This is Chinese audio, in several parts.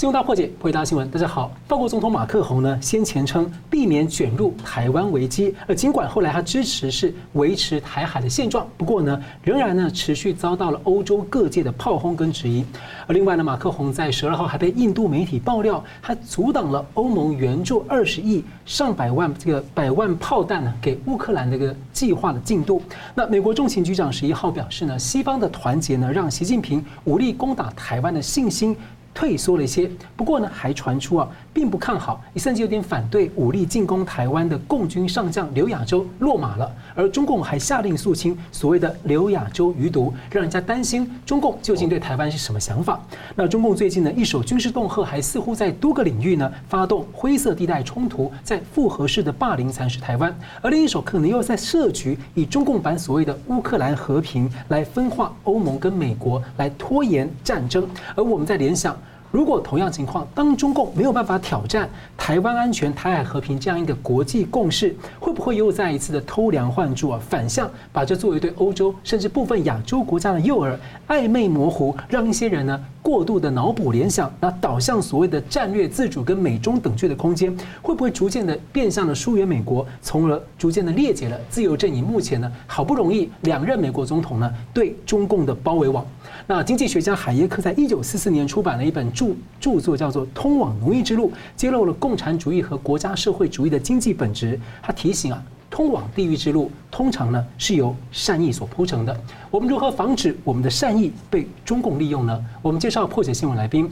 新闻大破解，回答新闻。大家好，法国总统马克宏呢，先前称避免卷入台湾危机，而尽管后来他支持是维持台海的现状，不过呢，仍然呢持续遭到了欧洲各界的炮轰跟质疑。而另外呢，马克宏在十二号还被印度媒体爆料，他阻挡了欧盟援助二十亿上百万这个百万炮弹呢给乌克兰的一个计划的进度。那美国中情局长十一号表示呢，西方的团结呢，让习近平武力攻打台湾的信心。退缩了一些，不过呢，还传出啊，并不看好，甚至有点反对武力进攻台湾的共军上将刘亚洲落马了。而中共还下令肃清所谓的刘亚洲余毒，让人家担心中共究竟对台湾是什么想法。那中共最近呢，一手军事恫吓，还似乎在多个领域呢发动灰色地带冲突，在复合式的霸凌蚕食台湾；而另一手可能又在设局，以中共版所谓的乌克兰和平来分化欧盟跟美国，来拖延战争。而我们在联想。如果同样情况，当中共没有办法挑战台湾安全、台海和平这样一个国际共识，会不会又再一次的偷梁换柱啊？反向把这作为对欧洲甚至部分亚洲国家的诱饵，暧昧模糊，让一些人呢过度的脑补联想，那导向所谓的战略自主跟美中等距的空间，会不会逐渐的变相的疏远美国，从而逐渐的裂解了自由阵营目前呢好不容易两任美国总统呢对中共的包围网？那经济学家海耶克在一九四四年出版了一本著著作，叫做《通往奴役之路》，揭露了共产主义和国家社会主义的经济本质。他提醒啊，通往地狱之路通常呢是由善意所铺成的。我们如何防止我们的善意被中共利用呢？我们介绍破解新闻来宾，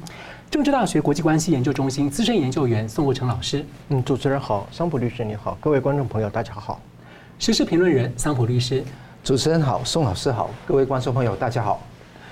政治大学国际关系研究中心资深研究员宋国成老师。嗯，主持人好，桑普律师你好，各位观众朋友大家好。时事评论人桑普律师，主持人好，宋老师好，各位观众朋友大家好。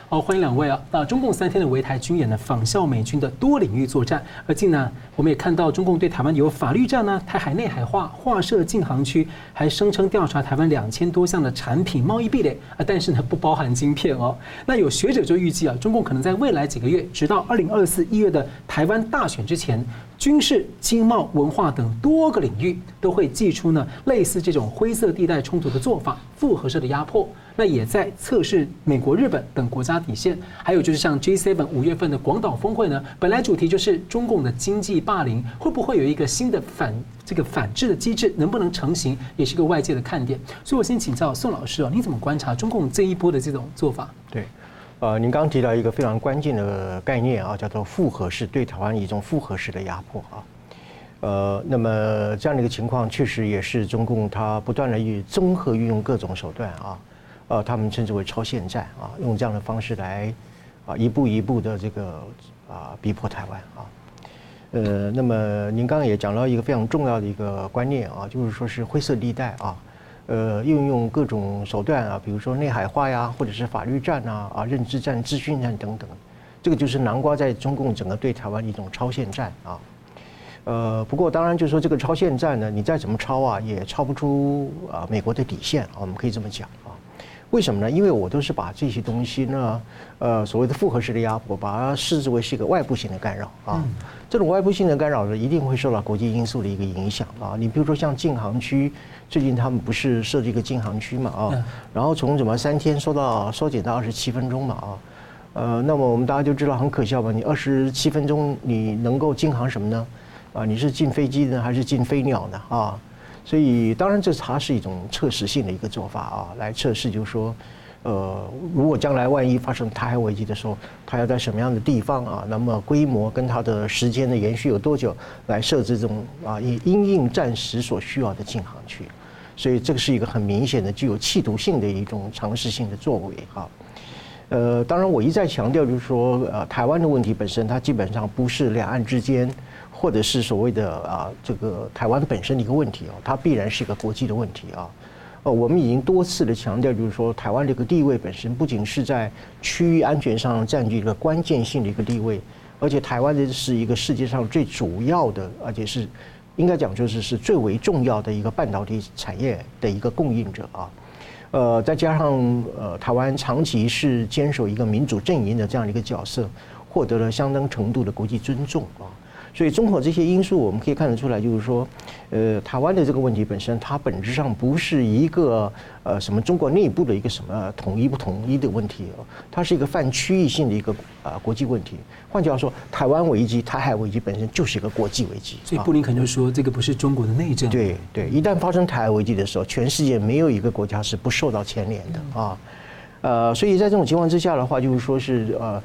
好，欢迎两位啊！那中共三天的围台军演呢，仿效美军的多领域作战。而近呢，我们也看到中共对台湾有法律战呢，台海内海化，划设禁航区，还声称调查台湾两千多项的产品贸易壁垒啊，但是呢，不包含晶片哦。那有学者就预计啊，中共可能在未来几个月，直到二零二四一月的台湾大选之前，军事、经贸、文化等多个领域都会祭出呢类似这种灰色地带冲突的做法，复合式的压迫。那也在测试美国、日本等国家底线，还有就是像 G7 五月份的广岛峰会呢，本来主题就是中共的经济霸凌，会不会有一个新的反这个反制的机制，能不能成型，也是个外界的看点。所以我先请教宋老师啊，你怎么观察中共这一波的这种做法？对，呃，您刚刚提到一个非常关键的概念啊，叫做复合式对台湾一种复合式的压迫啊，呃，那么这样的一个情况，确实也是中共它不断的以综合运用各种手段啊。呃，他们称之为超限战啊，用这样的方式来啊，一步一步的这个啊逼迫台湾啊。呃，那么您刚刚也讲到一个非常重要的一个观念啊，就是说是灰色地带啊，呃，运用各种手段啊，比如说内海化呀，或者是法律战啊，啊，认知战、资讯战等等，这个就是南瓜在中共整个对台湾一种超限战啊。呃，不过当然就是说这个超限战呢，你再怎么超啊，也超不出啊美国的底线啊，我们可以这么讲啊。为什么呢？因为我都是把这些东西呢，呃，所谓的复合式的压迫，把它视之为是一个外部性的干扰啊。这种外部性的干扰呢，一定会受到国际因素的一个影响啊。你比如说像禁航区，最近他们不是设置一个禁航区嘛啊，然后从怎么三天缩到缩减到二十七分钟嘛啊，呃，那么我们大家就知道很可笑吧？你二十七分钟你能够禁航什么呢？啊，你是禁飞机呢，还是禁飞鸟呢？啊？所以，当然，这它是一种测试性的一个做法啊，来测试，就是说，呃，如果将来万一发生台海危机的时候，它要在什么样的地方啊？那么规模跟它的时间的延续有多久，来设置这种啊，以因应战时所需要的禁航区。所以，这个是一个很明显的具有企图性的一种尝试性的作为啊。呃，当然，我一再强调，就是说，呃，台湾的问题本身，它基本上不是两岸之间。或者是所谓的啊，这个台湾本身的一个问题啊，它必然是一个国际的问题啊。呃，我们已经多次的强调，就是说台湾这个地位本身不仅是在区域安全上占据一个关键性的一个地位，而且台湾这是一个世界上最主要的，而且是应该讲就是是最为重要的一个半导体产业的一个供应者啊。呃，再加上呃，台湾长期是坚守一个民主阵营的这样的一个角色，获得了相当程度的国际尊重啊。所以综合这些因素，我们可以看得出来，就是说，呃，台湾的这个问题本身，它本质上不是一个呃什么中国内部的一个什么统一不统一的问题哦，它是一个泛区域性的一个啊国际问题。换句话说，台湾危机、台海危机本身就是一个国际危机。所以布林肯就说，这个不是中国的内政。对对，一旦发生台海危机的时候，全世界没有一个国家是不受到牵连的啊。呃，所以在这种情况之下的话，就是说是呃，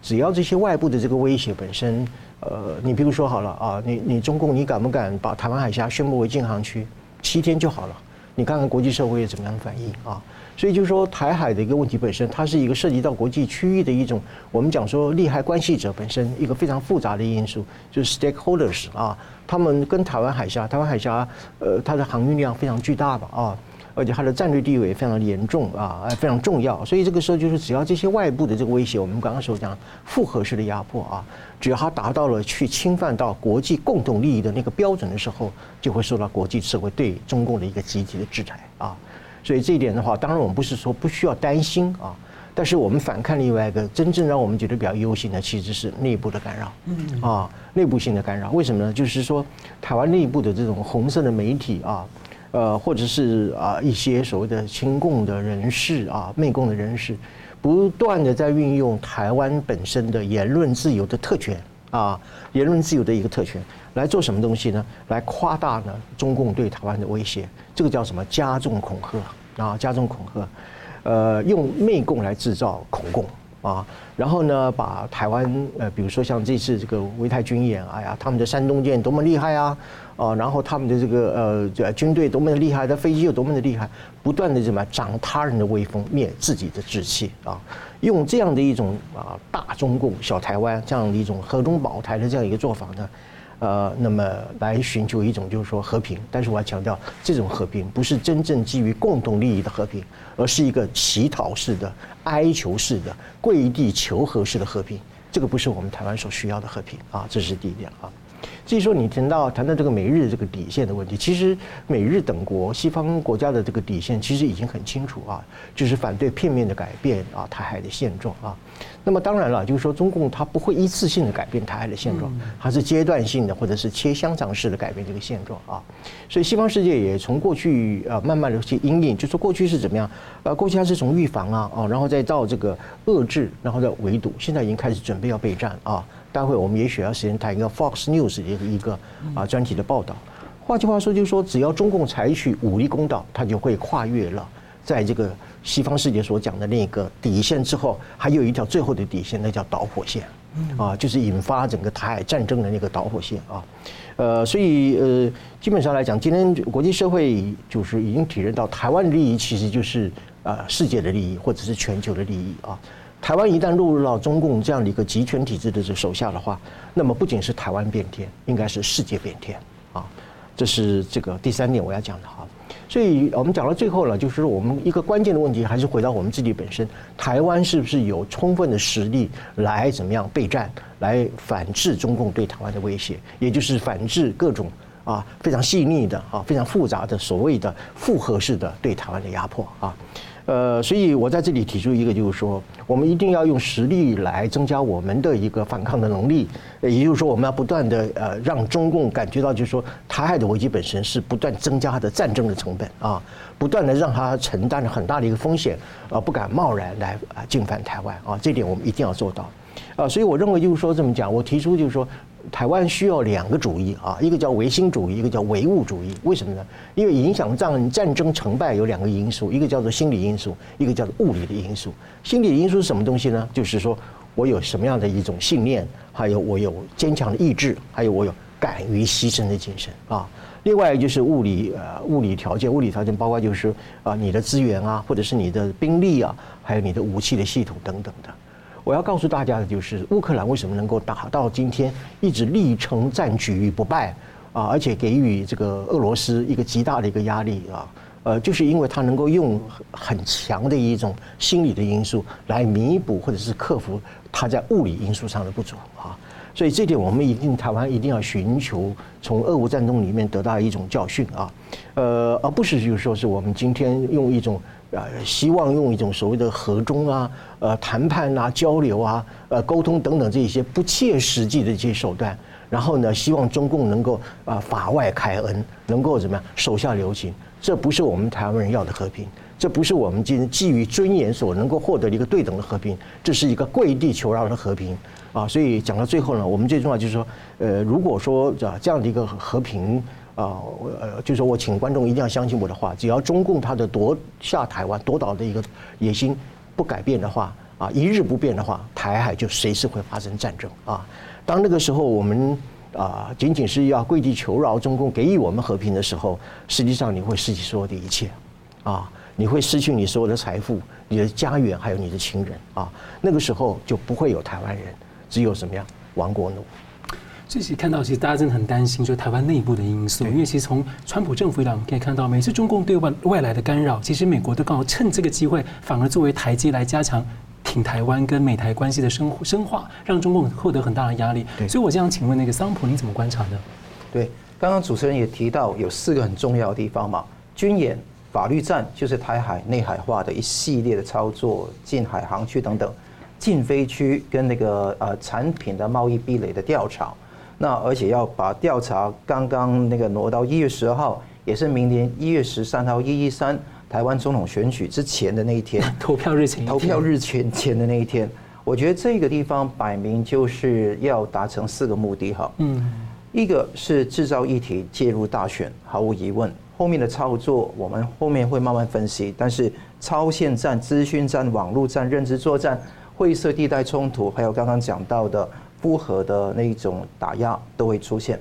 只要这些外部的这个威胁本身。呃，你比如说好了啊，你你中共你敢不敢把台湾海峡宣布为禁航区？七天就好了，你看看国际社会怎么样反应啊？所以就是说，台海的一个问题本身，它是一个涉及到国际区域的一种，我们讲说利害关系者本身一个非常复杂的因素，就是 stakeholders 啊，他们跟台湾海峡，台湾海峡呃，它的航运量非常巨大吧啊。而且它的战略地位非常严重啊，非常重要。所以这个时候就是，只要这些外部的这个威胁，我们刚刚所讲复合式的压迫啊，只要它达到了去侵犯到国际共同利益的那个标准的时候，就会受到国际社会对中共的一个积极的制裁啊。所以这一点的话，当然我们不是说不需要担心啊，但是我们反看另外一个真正让我们觉得比较忧心的，其实是内部的干扰，嗯啊，内部性的干扰。为什么呢？就是说台湾内部的这种红色的媒体啊。呃，或者是啊一些所谓的亲共的人士啊、媚共的人士，不断的在运用台湾本身的言论自由的特权啊，言论自由的一个特权来做什么东西呢？来夸大呢中共对台湾的威胁，这个叫什么？加重恐吓啊，加重恐吓，呃，用媚共来制造恐共啊，然后呢，把台湾呃，比如说像这次这个围台军演，哎呀，他们的山东舰多么厉害啊！啊，然后他们的这个呃，军队多么的厉害，的飞机有多么的厉害，不断的怎么长他人的威风，灭自己的志气啊，用这样的一种啊大中共小台湾这样的一种和中保台的这样一个做法呢，呃，那么来寻求一种就是说和平，但是我要强调，这种和平不是真正基于共同利益的和平，而是一个乞讨式的、哀求式的、跪地求和式的和平，这个不是我们台湾所需要的和平啊，这是第一点啊。至于说你谈到谈到这个美日这个底线的问题，其实美日等国西方国家的这个底线其实已经很清楚啊，就是反对片面的改变啊台海的现状啊。那么当然了，就是说中共它不会一次性的改变台海的现状，它是阶段性的或者是切香肠式的改变这个现状啊。所以西方世界也从过去呃慢慢的去因应，就说过去是怎么样？呃，过去它是从预防啊哦，然后再到这个遏制，然后再围堵，现在已经开始准备要备战啊。待会我们也许要时间谈一个 Fox News 的一个一个啊专题的报道。换句话说，就是说，只要中共采取武力攻岛，它就会跨越了在这个西方世界所讲的那个底线之后，还有一条最后的底线，那叫导火线啊，就是引发整个台海战争的那个导火线啊。呃，所以呃，基本上来讲，今天国际社会就是已经体认到，台湾利益其实就是啊世界的利益，或者是全球的利益啊。台湾一旦落入到中共这样的一个集权体制的这手下的话，那么不仅是台湾变天，应该是世界变天啊！这是这个第三点我要讲的哈。所以我们讲到最后了，就是我们一个关键的问题，还是回到我们自己本身：台湾是不是有充分的实力来怎么样备战，来反制中共对台湾的威胁，也就是反制各种啊非常细腻的啊非常复杂的所谓的复合式的对台湾的压迫啊。呃，所以我在这里提出一个，就是说，我们一定要用实力来增加我们的一个反抗的能力。也就是说，我们要不断的呃，让中共感觉到，就是说，台海的危机本身是不断增加它的战争的成本啊，不断的让它承担着很大的一个风险，啊，不敢贸然来啊进犯台湾啊，这点我们一定要做到。啊，所以我认为就是说这么讲，我提出就是说。台湾需要两个主义啊，一个叫唯心主义，一个叫唯物主义。为什么呢？因为影响战战争成败有两个因素，一个叫做心理因素，一个叫做物理的因素。心理因素是什么东西呢？就是说我有什么样的一种信念，还有我有坚强的意志，还有我有敢于牺牲的精神啊。另外就是物理呃物理条件，物理条件包括就是啊你的资源啊，或者是你的兵力啊，还有你的武器的系统等等的。我要告诉大家的就是，乌克兰为什么能够打到今天，一直力撑战局不败啊，而且给予这个俄罗斯一个极大的一个压力啊，呃，就是因为他能够用很强的一种心理的因素来弥补或者是克服他在物理因素上的不足啊，所以这点我们一定台湾一定要寻求从俄乌战争里面得到一种教训啊，呃，而不是就是说是我们今天用一种。啊，希望用一种所谓的和中啊、呃谈判啊、交流啊、呃沟通等等这些不切实际的这些手段然后呢，希望中共能够啊法外开恩，能够怎么样手下留情。这不是我们台湾人要的和平，这不是我们今天基于尊严所能够获得的一个对等的和平，这是一个跪地求饶的和平啊！所以讲到最后呢，我们最重要就是说，呃，如果说这这样的一个和平啊，呃，就是说我请观众一定要相信我的话，只要中共他的夺下台湾、夺岛的一个野心不改变的话啊，一日不变的话，台海就随时会发生战争啊！当那个时候我们。啊，仅仅是要跪地求饶，中共给予我们和平的时候，实际上你会失去所有的一切，啊，你会失去你所有的财富、你的家园，还有你的亲人啊。那个时候就不会有台湾人，只有什么呀亡国奴。这期看到，其实大家真的很担心，就是台湾内部的因素，因为其实从川普政府以来，我们可以看到，每次中共对外外来的干扰，其实美国都刚好趁这个机会，反而作为台阶来加强。挺台湾跟美台关系的深深化，让中共获得很大的压力。所以我这样请问那个桑普，你怎么观察呢？对，刚刚主持人也提到有四个很重要的地方嘛，军演、法律战，就是台海内海化的一系列的操作，近海航区等等，禁飞区跟那个呃产品的贸易壁垒的调查，那而且要把调查刚刚那个挪到一月十二号，也是明年一月十三号一一三。台湾总统选举之前的那一天，投票日前，投票日前前的那一天，我觉得这个地方摆明就是要达成四个目的哈。嗯，一个是制造议题介入大选，毫无疑问，后面的操作我们后面会慢慢分析。但是超限战、资讯战、网络战、认知作战、灰色地带冲突，还有刚刚讲到的复合的那一种打压都会出现。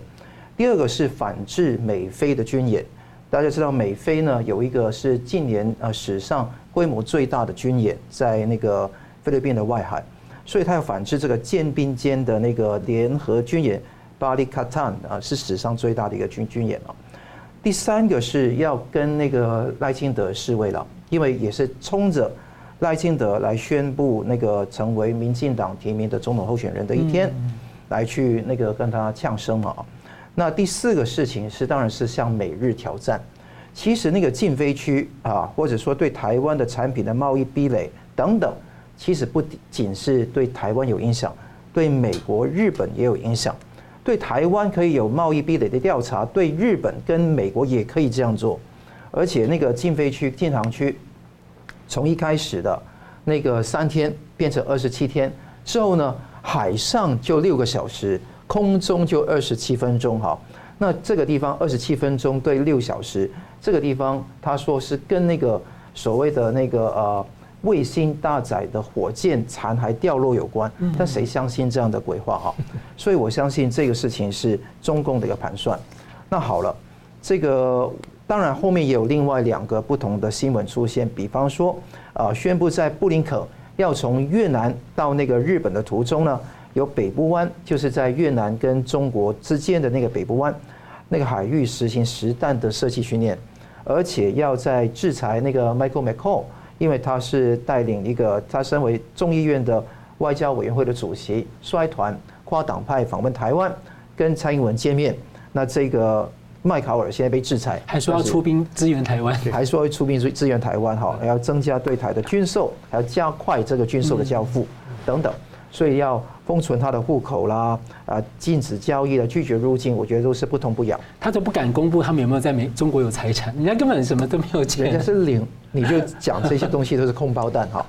第二个是反制美菲的军演。大家知道美菲呢有一个是近年呃史上规模最大的军演，在那个菲律宾的外海，所以他要反制这个舰兵间的那个联合军演，巴里卡坦啊是史上最大的一个军军演啊。第三个是要跟那个赖清德示威了，因为也是冲着赖清德来宣布那个成为民进党提名的总统候选人的一天，来去那个跟他呛声嘛。那第四个事情是，当然是向美日挑战。其实那个禁飞区啊，或者说对台湾的产品的贸易壁垒等等，其实不仅是对台湾有影响，对美国、日本也有影响。对台湾可以有贸易壁垒的调查，对日本跟美国也可以这样做。而且那个禁飞区、禁航区，从一开始的那个三天变成二十七天之后呢，海上就六个小时。空中就二十七分钟哈，那这个地方二十七分钟对六小时，这个地方他说是跟那个所谓的那个呃卫星搭载的火箭残骸掉落有关，但谁相信这样的鬼话哈？所以我相信这个事情是中共的一个盘算。那好了，这个当然后面也有另外两个不同的新闻出现，比方说啊宣布在布林肯要从越南到那个日本的途中呢。有北部湾，就是在越南跟中国之间的那个北部湾，那个海域实行实弹的射击训练，而且要在制裁那个 Michael McCaul，因为他是带领一个，他身为众议院的外交委员会的主席，率团跨党派访问台湾，跟蔡英文见面。那这个麦考尔现在被制裁，还说要出兵支援台湾，还说要出兵支支援台湾，哈，还要增加对台的军售，还要加快这个军售的交付等等。所以要封存他的户口啦，啊，禁止交易了，拒绝入境，我觉得都是不痛不痒。他都不敢公布他们有没有在美中国有财产，人家根本什么都没有钱，人家是零，你就讲这些东西都是空包弹哈。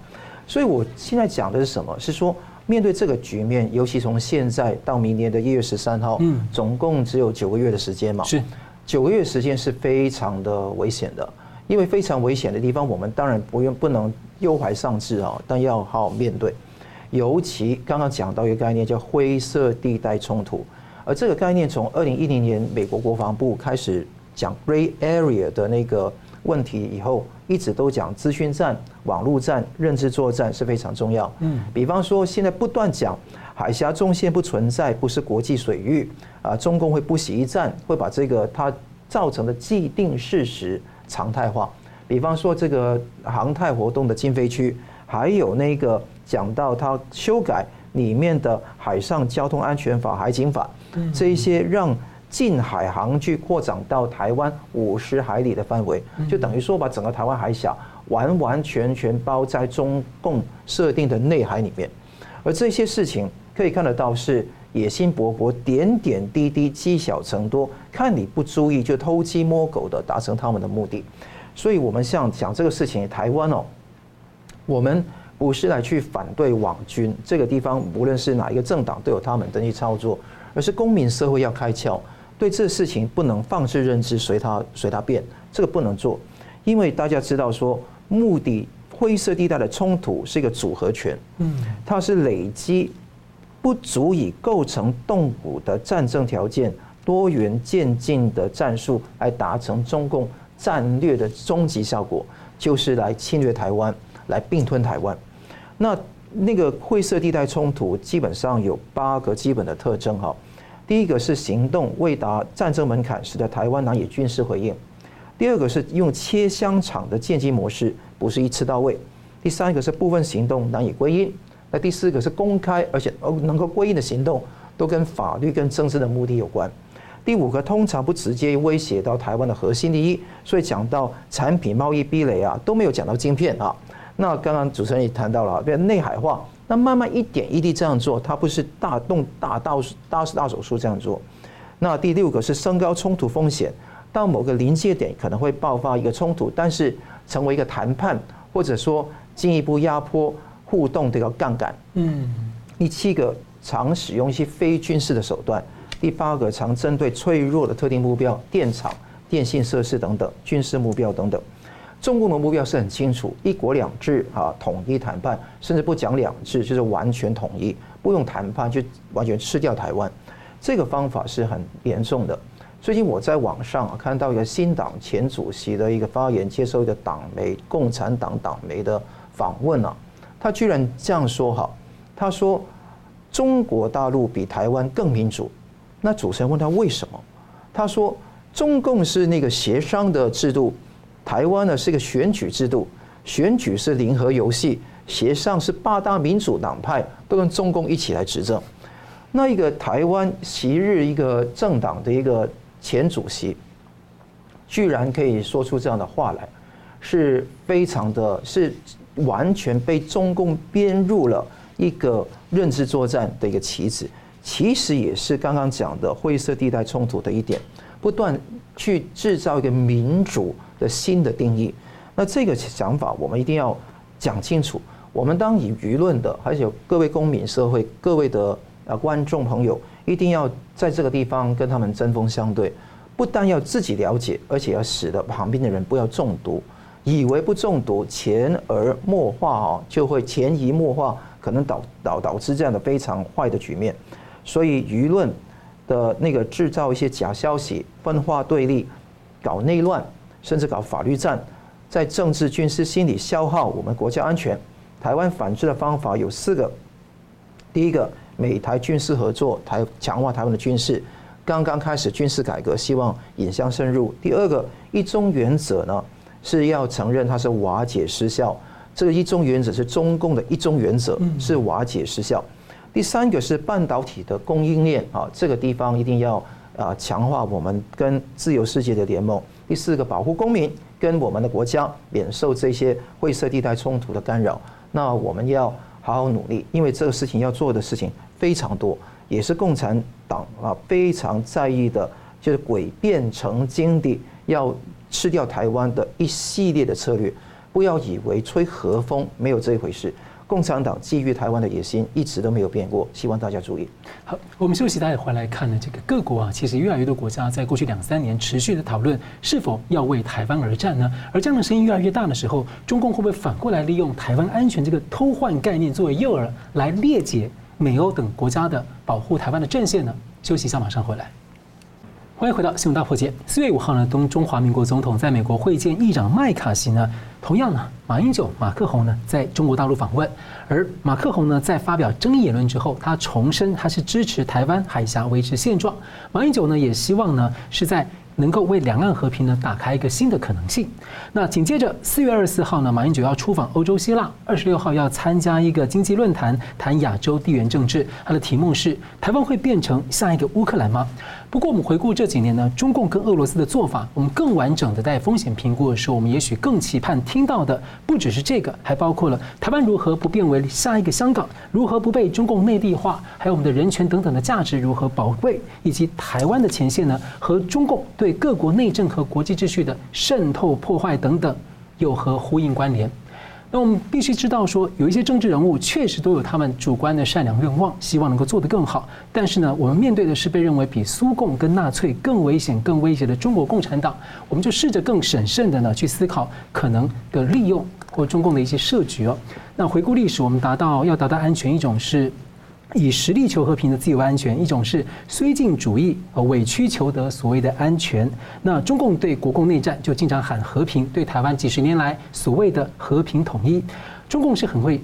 所以我现在讲的是什么？是说面对这个局面，尤其从现在到明年的一月十三号，嗯，总共只有九个月的时间嘛，是。九个月时间是非常的危险的，因为非常危险的地方，我们当然不用不能忧怀丧志啊，但要好好面对。尤其刚刚讲到一个概念叫灰色地带冲突，而这个概念从二零一零年美国国防部开始讲 Gray Area 的那个问题以后，一直都讲资讯战、网络战、认知作战是非常重要。嗯，比方说现在不断讲海峡中线不存在，不是国际水域啊，中共会不惜一战，会把这个它造成的既定事实常态化。比方说这个航太活动的禁飞区，还有那个。讲到它修改里面的海上交通安全法、海警法，这一些让近海航距扩展到台湾五十海里的范围，就等于说把整个台湾海峡完完全全包在中共设定的内海里面。而这些事情可以看得到是野心勃勃，点点滴滴积小成多，看你不注意就偷鸡摸狗的达成他们的目的。所以，我们像讲这个事情，台湾哦，我们不是来去反对网军这个地方，无论是哪一个政党都有他们的去操作，而是公民社会要开窍，对这事情不能放置认知，随他随他变，这个不能做，因为大家知道说目的。灰色地带的冲突是一个组合拳，嗯，它是累积不足以构成动武的战争条件，多元渐进的战术来达成中共战略的终极效果，就是来侵略台湾，来并吞台湾。那那个灰色地带冲突基本上有八个基本的特征哈，第一个是行动未达战争门槛，使得台湾难以军事回应；第二个是用切香肠的渐进模式。不是一次到位。第三个是部分行动难以归因。那第四个是公开而且哦能够归因的行动，都跟法律跟政治的目的有关。第五个通常不直接威胁到台湾的核心利益，所以讲到产品贸易壁垒啊，都没有讲到晶片啊。那刚刚主持人也谈到了，变内海化，那慢慢一点一滴这样做，它不是大动大刀大大手术这样做。那第六个是升高冲突风险，到某个临界点可能会爆发一个冲突，但是。成为一个谈判，或者说进一步压迫互动的一个杠杆。嗯，第七个常使用一些非军事的手段。第八个常针对脆弱的特定目标，电厂、电信设施等等，军事目标等等。中共的目标是很清楚：一国两制啊，统一谈判，甚至不讲两制，就是完全统一，不用谈判就完全吃掉台湾。这个方法是很严重的。最近我在网上看到一个新党前主席的一个发言，接受一个党媒共产党党媒的访问啊，他居然这样说哈，他说中国大陆比台湾更民主。那主持人问他为什么？他说中共是那个协商的制度，台湾呢是一个选举制度，选举是零和游戏，协商是八大民主党派都跟中共一起来执政。那一个台湾昔日一个政党的一个。前主席居然可以说出这样的话来，是非常的，是完全被中共编入了一个认知作战的一个棋子，其实也是刚刚讲的灰色地带冲突的一点，不断去制造一个民主的新的定义。那这个想法我们一定要讲清楚。我们当以舆论的，还有各位公民社会、各位的啊观众朋友。一定要在这个地方跟他们针锋相对，不但要自己了解，而且要使得旁边的人不要中毒，以为不中毒，潜而默化哦，就会潜移默化，可能导导导致这样的非常坏的局面。所以舆论的那个制造一些假消息，分化对立，搞内乱，甚至搞法律战，在政治、军事、心理消耗我们国家安全。台湾反制的方法有四个，第一个。美台军事合作，台强化台湾的军事，刚刚开始军事改革，希望引向深入。第二个一中原则呢，是要承认它是瓦解失效。这个一中原则是中共的一中原则，是瓦解失效。第三个是半导体的供应链啊，这个地方一定要啊强化我们跟自由世界的联盟。第四个保护公民跟我们的国家免受这些灰色地带冲突的干扰。那我们要好好努力，因为这个事情要做的事情。非常多，也是共产党啊非常在意的，就是诡辩成精的，要吃掉台湾的一系列的策略。不要以为吹和风没有这一回事，共产党觊觎台湾的野心一直都没有变过。希望大家注意。好，我们休息，大家回来看呢，这个各国啊，其实越来越多国家在过去两三年持续的讨论是否要为台湾而战呢？而这样的声音越来越大的时候，中共会不会反过来利用台湾安全这个偷换概念作为诱饵来裂解？美欧等国家的保护台湾的阵线呢？休息一下，马上回来。欢迎回到新闻大破解。四月五号呢，东中华民国总统在美国会见议长麦卡锡呢。同样呢，马英九、马克宏呢，在中国大陆访问。而马克宏呢，在发表争议言论之后，他重申他是支持台湾海峡维持现状。马英九呢，也希望呢，是在能够为两岸和平呢打开一个新的可能性。那紧接着四月二十四号呢，马英九要出访欧洲希腊，二十六号要参加一个经济论坛，谈亚洲地缘政治。它的题目是：台湾会变成下一个乌克兰吗？不过我们回顾这几年呢，中共跟俄罗斯的做法，我们更完整的在风险评估的时候，我们也许更期盼听到的不只是这个，还包括了台湾如何不变为下一个香港，如何不被中共内地化，还有我们的人权等等的价值如何保卫，以及台湾的前线呢和中共对各国内政和国际秩序的渗透破坏等等有何呼应关联？那我们必须知道，说有一些政治人物确实都有他们主观的善良愿望，希望能够做得更好。但是呢，我们面对的是被认为比苏共跟纳粹更危险、更威胁的中国共产党，我们就试着更审慎的呢去思考可能的利用或中共的一些设局哦。那回顾历史，我们达到要达到安全，一种是。以实力求和平的自由安全，一种是绥靖主义呃委曲求得所谓的安全。那中共对国共内战就经常喊和平，对台湾几十年来所谓的和平统一，中共是很会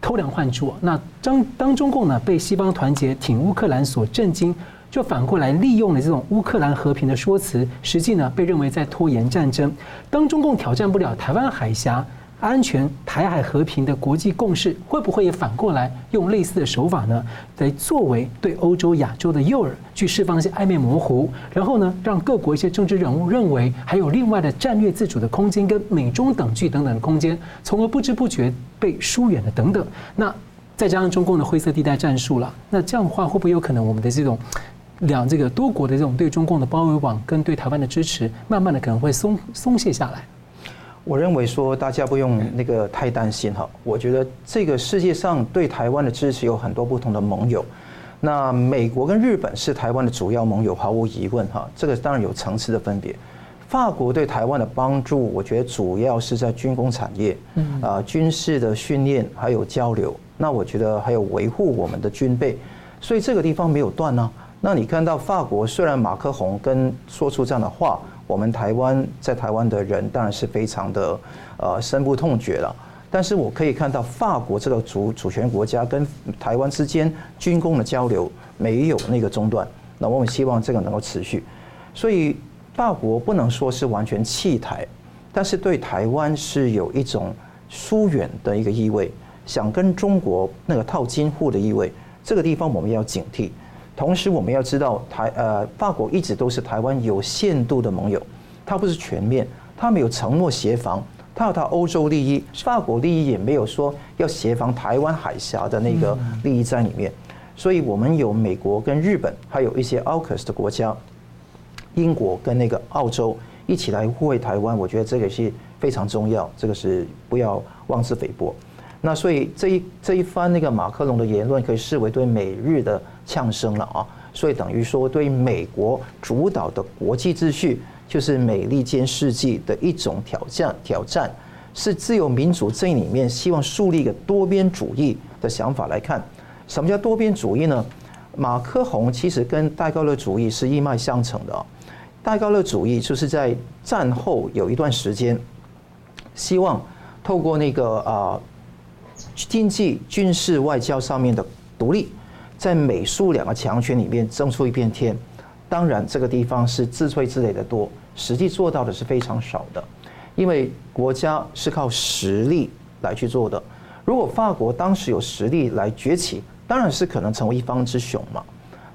偷梁换柱。那当当中共呢被西方团结挺乌克兰所震惊，就反过来利用了这种乌克兰和平的说辞，实际呢被认为在拖延战争。当中共挑战不了台湾海峡。安全、台海和平的国际共识，会不会也反过来用类似的手法呢？来作为对欧洲、亚洲的诱饵，去释放一些暧昧模糊，然后呢，让各国一些政治人物认为还有另外的战略自主的空间，跟美中等距等等的空间，从而不知不觉被疏远了等等。那再加上中共的灰色地带战术了，那这样的话，会不会有可能我们的这种两这个多国的这种对中共的包围网跟对台湾的支持，慢慢的可能会松松懈下来？我认为说大家不用那个太担心哈，我觉得这个世界上对台湾的支持有很多不同的盟友，那美国跟日本是台湾的主要盟友，毫无疑问哈，这个当然有层次的分别。法国对台湾的帮助，我觉得主要是在军工产业，啊军事的训练还有交流，那我觉得还有维护我们的军备，所以这个地方没有断呢。那你看到法国虽然马克宏跟说出这样的话。我们台湾在台湾的人当然是非常的呃深恶痛绝了，但是我可以看到法国这个主主权国家跟台湾之间军工的交流没有那个中断，那我们希望这个能够持续，所以法国不能说是完全弃台，但是对台湾是有一种疏远的一个意味，想跟中国那个套近乎的意味，这个地方我们要警惕。同时，我们要知道台呃，法国一直都是台湾有限度的盟友，它不是全面，它没有承诺协防，它有它欧洲利益，法国利益也没有说要协防台湾海峡的那个利益在里面，所以我们有美国跟日本，还有一些 AUKUS 的国家，英国跟那个澳洲一起来护卫台湾，我觉得这个是非常重要，这个是不要妄自菲薄。那所以这一这一番那个马克龙的言论可以视为对美日的呛声了啊，所以等于说对美国主导的国际秩序就是美利坚世纪的一种挑战，挑战是自由民主阵营里面希望树立一个多边主义的想法来看，什么叫多边主义呢？马克宏其实跟戴高乐主义是一脉相承的，戴高乐主义就是在战后有一段时间，希望透过那个啊。经济、军事、外交上面的独立，在美苏两个强权里面争出一片天。当然，这个地方是自吹自擂的多，实际做到的是非常少的。因为国家是靠实力来去做的。如果法国当时有实力来崛起，当然是可能成为一方之雄嘛。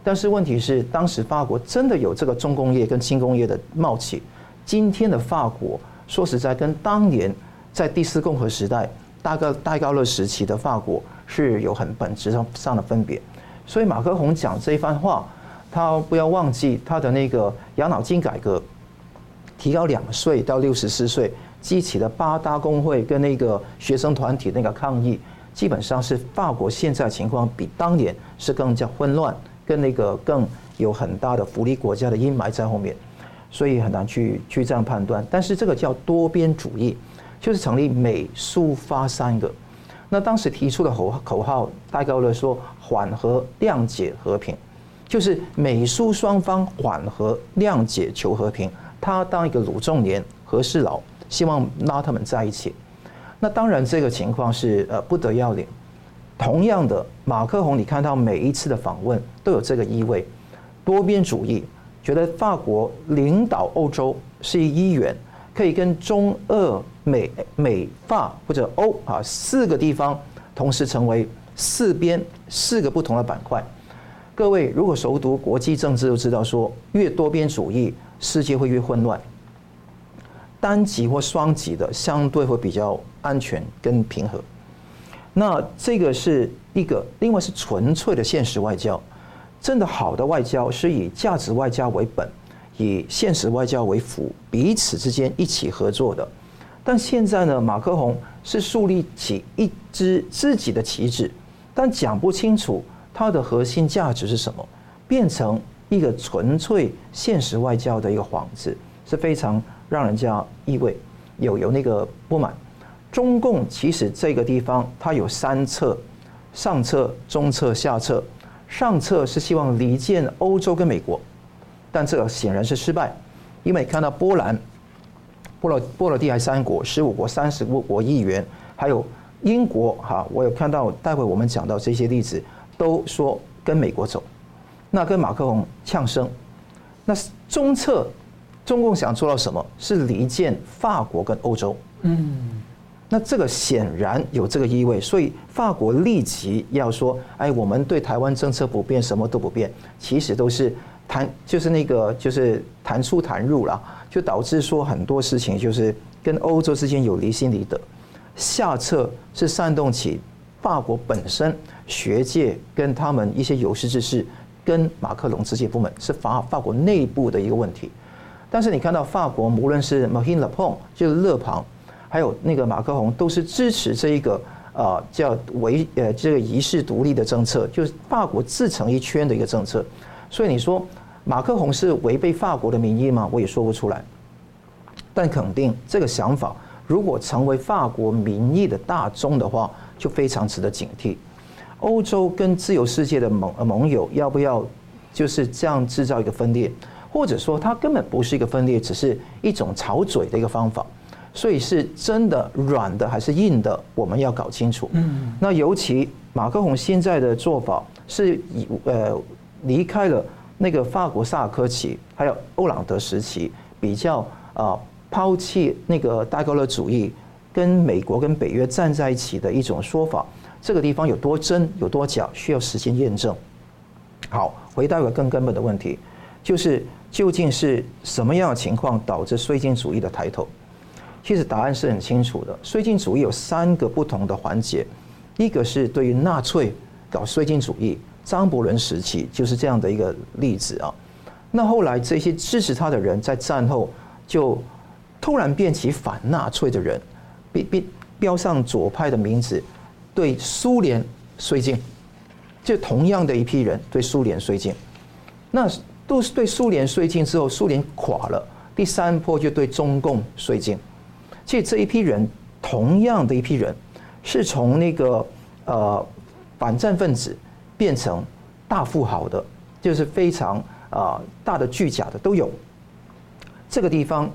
但是问题是，当时法国真的有这个重工业跟轻工业的冒起。今天的法国，说实在，跟当年在第四共和时代。大概戴高乐时期的法国是有很本质上上的分别，所以马克宏讲这一番话，他不要忘记他的那个养老金改革，提高两岁到六十四岁，激起了八大工会跟那个学生团体那个抗议，基本上是法国现在情况比当年是更加混乱，跟那个更有很大的福利国家的阴霾在后面，所以很难去去这样判断。但是这个叫多边主义。就是成立美苏法三个，那当时提出的口口号，戴高乐说缓和谅解和平，就是美苏双方缓和谅解求和平。他当一个鲁仲连和事佬，希望拉他们在一起。那当然这个情况是呃不得要领。同样的，马克宏，你看到每一次的访问都有这个意味，多边主义，觉得法国领导欧洲是一员，可以跟中俄美美法或者欧啊四个地方同时成为四边四个不同的板块。各位如果熟读国际政治，就知道说越多边主义，世界会越混乱。单极或双极的相对会比较安全跟平和。那这个是一个，另外是纯粹的现实外交。真的好的外交是以价值外交为本，以现实外交为辅，彼此之间一起合作的。但现在呢，马克宏是树立起一支自己的旗帜，但讲不清楚它的核心价值是什么，变成一个纯粹现实外交的一个幌子，是非常让人家意味有有那个不满。中共其实这个地方它有三策：上策、中策、下策。上策是希望离间欧洲跟美国，但这个显然是失败，因为看到波兰、波罗波罗的海三国、十五国、三十五国议员，还有英国哈，我有看到，待会我们讲到这些例子，都说跟美国走，那跟马克龙呛声。那中策，中共想做到什么？是离间法国跟欧洲。嗯。那这个显然有这个意味，所以法国立即要说：“哎，我们对台湾政策不变，什么都不变。”其实都是谈，就是那个，就是谈出谈入了，就导致说很多事情就是跟欧洲之间有离心离德。下策是煽动起法国本身学界跟他们一些有识之士跟马克龙之间不满，是法法国内部的一个问题。但是你看到法国，无论是 Marine Le Pen，就是勒庞。还有那个马克宏都是支持这一个呃叫维呃这个遗世独立的政策，就是法国自成一圈的一个政策。所以你说马克宏是违背法国的民意吗？我也说不出来。但肯定这个想法如果成为法国民意的大宗的话，就非常值得警惕。欧洲跟自由世界的盟盟友要不要就是这样制造一个分裂，或者说它根本不是一个分裂，只是一种吵嘴的一个方法。所以是真的软的还是硬的，我们要搞清楚。嗯，那尤其马克宏现在的做法是以呃离开了那个法国萨尔科齐还有欧朗德时期比较啊抛弃那个戴高乐主义，跟美国跟北约站在一起的一种说法。这个地方有多真有多假，需要时间验证。好，回到一个更根本的问题，就是究竟是什么样的情况导致绥靖主义的抬头？其实答案是很清楚的，绥靖主义有三个不同的环节，一个是对于纳粹搞绥靖主义，张伯伦时期就是这样的一个例子啊。那后来这些支持他的人在战后就突然变起反纳粹的人，标标标上左派的名字，对苏联绥靖，就同样的一批人对苏联绥靖，那都是对苏联绥靖之后，苏联垮了，第三波就对中共绥靖。其实这一批人，同样的一批人，是从那个呃反战分子变成大富豪的，就是非常啊、大的巨甲的都有。这个地方，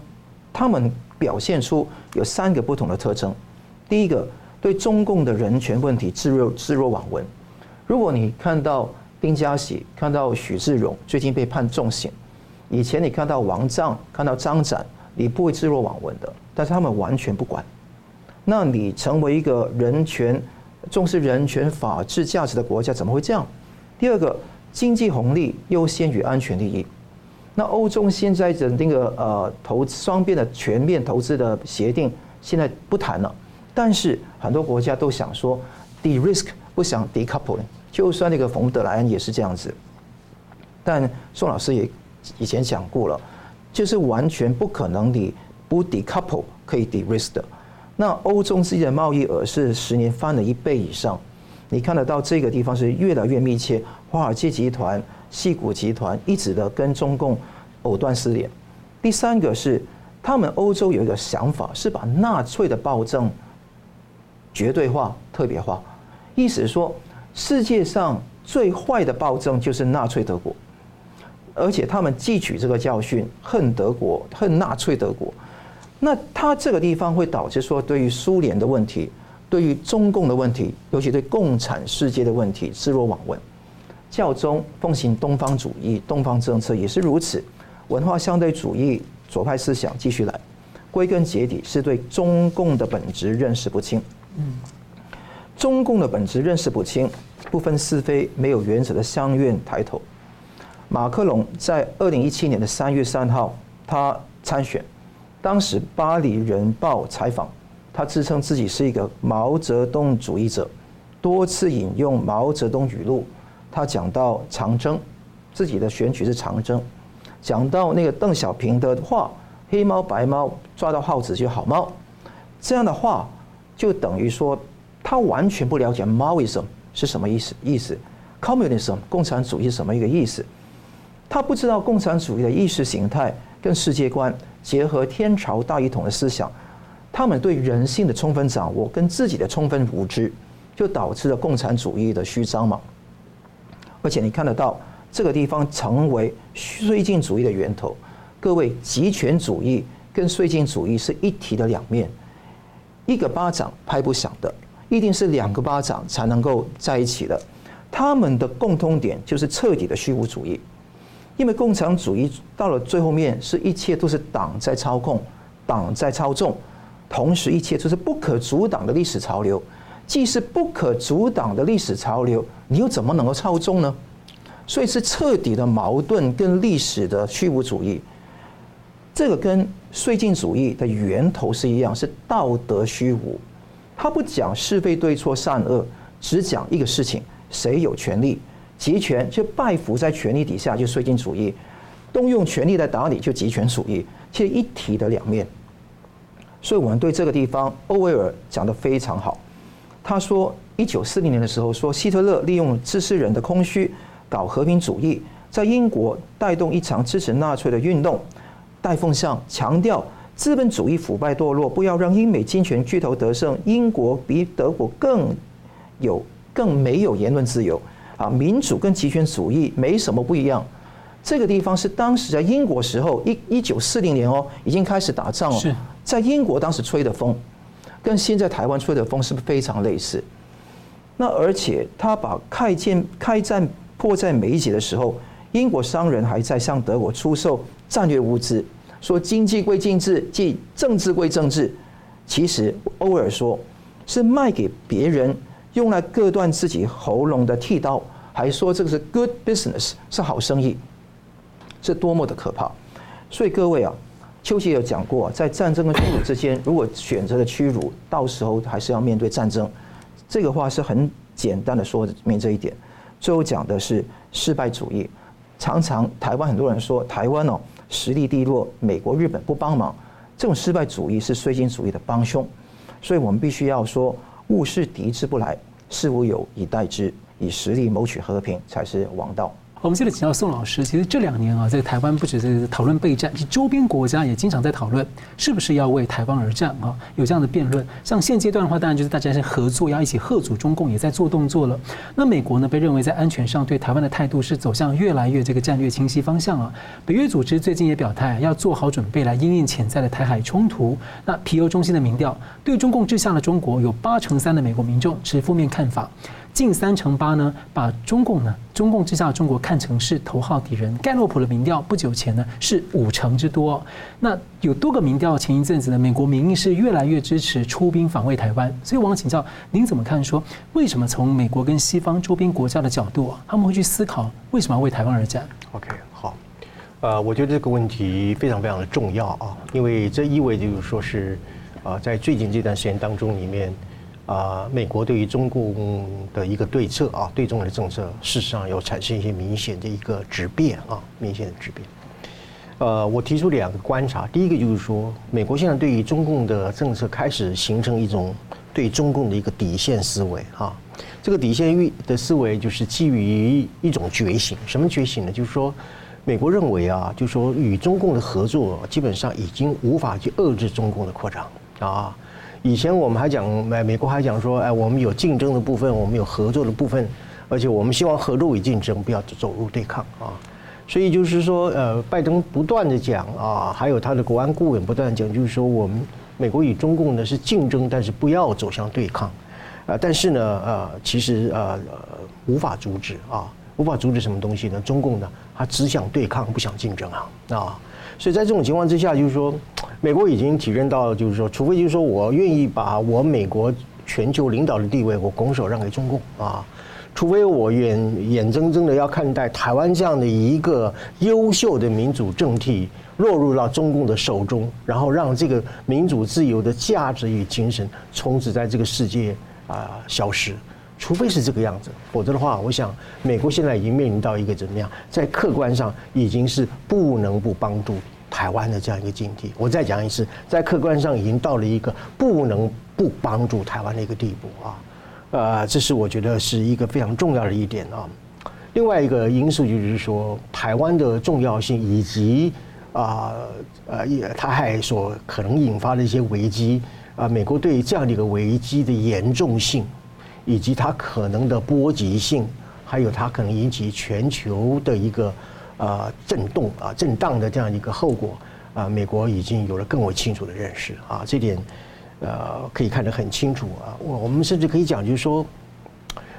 他们表现出有三个不同的特征。第一个，对中共的人权问题置若置若罔闻。如果你看到丁家喜，看到许志荣最近被判重刑，以前你看到王藏，看到张展，你不会置若罔闻的。但是他们完全不管，那你成为一个人权重视人权法治价值的国家，怎么会这样？第二个，经济红利优先于安全利益。那欧中现在的那个呃投双边的全面投资的协定现在不谈了，但是很多国家都想说 de-risk 不想 decoupling，就算那个冯德莱恩也是这样子。但宋老师也以前讲过了，就是完全不可能你。不 decouple 可以 de-risk 的，那欧中之间的贸易额是十年翻了一倍以上，你看得到这个地方是越来越密切，华尔街集团、矽谷集团一直的跟中共藕断丝连。第三个是他们欧洲有一个想法，是把纳粹的暴政绝对化、特别化，意思是说世界上最坏的暴政就是纳粹德国，而且他们汲取这个教训，恨德国、恨纳粹德国。那他这个地方会导致说，对于苏联的问题，对于中共的问题，尤其对共产世界的问题，置若罔闻。教宗奉行东方主义、东方政策也是如此。文化相对主义左派思想继续来，归根结底是对中共的本质认识不清。嗯，中共的本质认识不清，不分是非，没有原则的相愿抬头。马克龙在二零一七年的三月三号，他参选，当时《巴黎人报》采访，他自称自己是一个毛泽东主义者，多次引用毛泽东语录。他讲到长征，自己的选举是长征，讲到那个邓小平的话：“黑猫白猫抓到耗子就好猫。”这样的话，就等于说他完全不了解 Maoism 是什么意思，意思 Communism 共产主义是什么一个意思。他不知道共产主义的意识形态跟世界观结合天朝大一统的思想，他们对人性的充分掌握跟自己的充分无知，就导致了共产主义的虚张嘛。而且你看得到这个地方成为绥靖主义的源头。各位，极权主义跟绥靖主义是一体的两面，一个巴掌拍不响的，一定是两个巴掌才能够在一起的。他们的共通点就是彻底的虚无主义。因为共产主义到了最后面，是一切都是党在操控，党在操纵，同时一切都是不可阻挡的历史潮流。既是不可阻挡的历史潮流，你又怎么能够操纵呢？所以是彻底的矛盾跟历史的虚无主义。这个跟绥靖主义的源头是一样，是道德虚无。他不讲是非对错善恶，只讲一个事情：谁有权利。集权就拜服在权力底下，就绥靖主义；动用权力来打你，就集权主义。其实一体的两面。所以我们对这个地方，欧威尔讲得非常好。他说，一九四零年的时候，说希特勒利用知识人的空虚搞和平主义，在英国带动一场支持纳粹的运动，戴凤向，强调资本主义腐败堕落，不要让英美金权巨头得胜。英国比德国更有更没有言论自由。啊，民主跟极权主义没什么不一样。这个地方是当时在英国时候，一一九四零年哦，已经开始打仗了。在英国当时吹的风，跟现在台湾吹的风是不是非常类似？那而且他把开战开战迫在眉睫的时候，英国商人还在向德国出售战略物资，说经济归经济，即政治归政治。其实欧尔说是卖给别人。用来割断自己喉咙的剃刀，还说这个是 good business，是好生意，这多么的可怕！所以各位啊，丘吉尔讲过，在战争跟屈辱之间，如果选择了屈辱，到时候还是要面对战争。这个话是很简单的说明这一点。最后讲的是失败主义，常常台湾很多人说台湾哦实力低落，美国日本不帮忙，这种失败主义是绥靖主义的帮凶，所以我们必须要说。物是敌之不来，事无有以待之，以实力谋取和平才是王道。我们接着请教宋老师，其实这两年啊，在台湾不只是讨论备战，其周边国家也经常在讨论是不是要为台湾而战啊，有这样的辩论。像现阶段的话，当然就是大家是合作，要一起吓阻中共，也在做动作了。那美国呢，被认为在安全上对台湾的态度是走向越来越这个战略清晰方向啊。北约组织最近也表态要做好准备来应应潜在的台海冲突。那皮尤中心的民调对中共之下的中国有八成三的美国民众持负面看法。近三成八呢，把中共呢，中共之下的中国看成是头号敌人。盖洛普的民调不久前呢是五成之多。那有多个民调，前一阵子呢，美国民意是越来越支持出兵防卫台湾。所以我想请教您怎么看？说为什么从美国跟西方周边国家的角度啊，他们会去思考为什么要为台湾而战？OK，好，呃，我觉得这个问题非常非常的重要啊，因为这意味着就是说是啊，在最近这段时间当中里面。啊，美国对于中共的一个对策啊，对中国的政策，事实上有产生一些明显的一个质变啊，明显的质变。呃，我提出两个观察，第一个就是说，美国现在对于中共的政策开始形成一种对中共的一个底线思维啊，这个底线的思维就是基于一种觉醒，什么觉醒呢？就是说，美国认为啊，就是说与中共的合作基本上已经无法去遏制中共的扩张啊。以前我们还讲，美美国还讲说，哎，我们有竞争的部分，我们有合作的部分，而且我们希望合作与竞争，不要走入对抗啊。所以就是说，呃，拜登不断的讲啊，还有他的国安顾问不断讲，就是说我们美国与中共呢是竞争，但是不要走向对抗，啊，但是呢，呃，其实呃无法阻止啊，无法阻止什么东西呢？中共呢，他只想对抗，不想竞争啊啊！所以在这种情况之下，就是说，美国已经体认到，就是说，除非就是说我愿意把我美国全球领导的地位，我拱手让给中共啊，除非我眼眼睁睁的要看待台湾这样的一个优秀的民主政体落入到中共的手中，然后让这个民主自由的价值与精神从此在这个世界啊消失。除非是这个样子，否则的话，我想美国现在已经面临到一个怎么样，在客观上已经是不能不帮助台湾的这样一个境地。我再讲一次，在客观上已经到了一个不能不帮助台湾的一个地步啊，呃，这是我觉得是一个非常重要的一点啊。另外一个因素就是说，台湾的重要性以及啊呃也台海所可能引发的一些危机啊，美国对于这样的一个危机的严重性。以及它可能的波及性，还有它可能引起全球的一个呃震动啊震荡的这样一个后果啊，美国已经有了更为清楚的认识啊，这点呃可以看得很清楚啊。我我们甚至可以讲，就是说，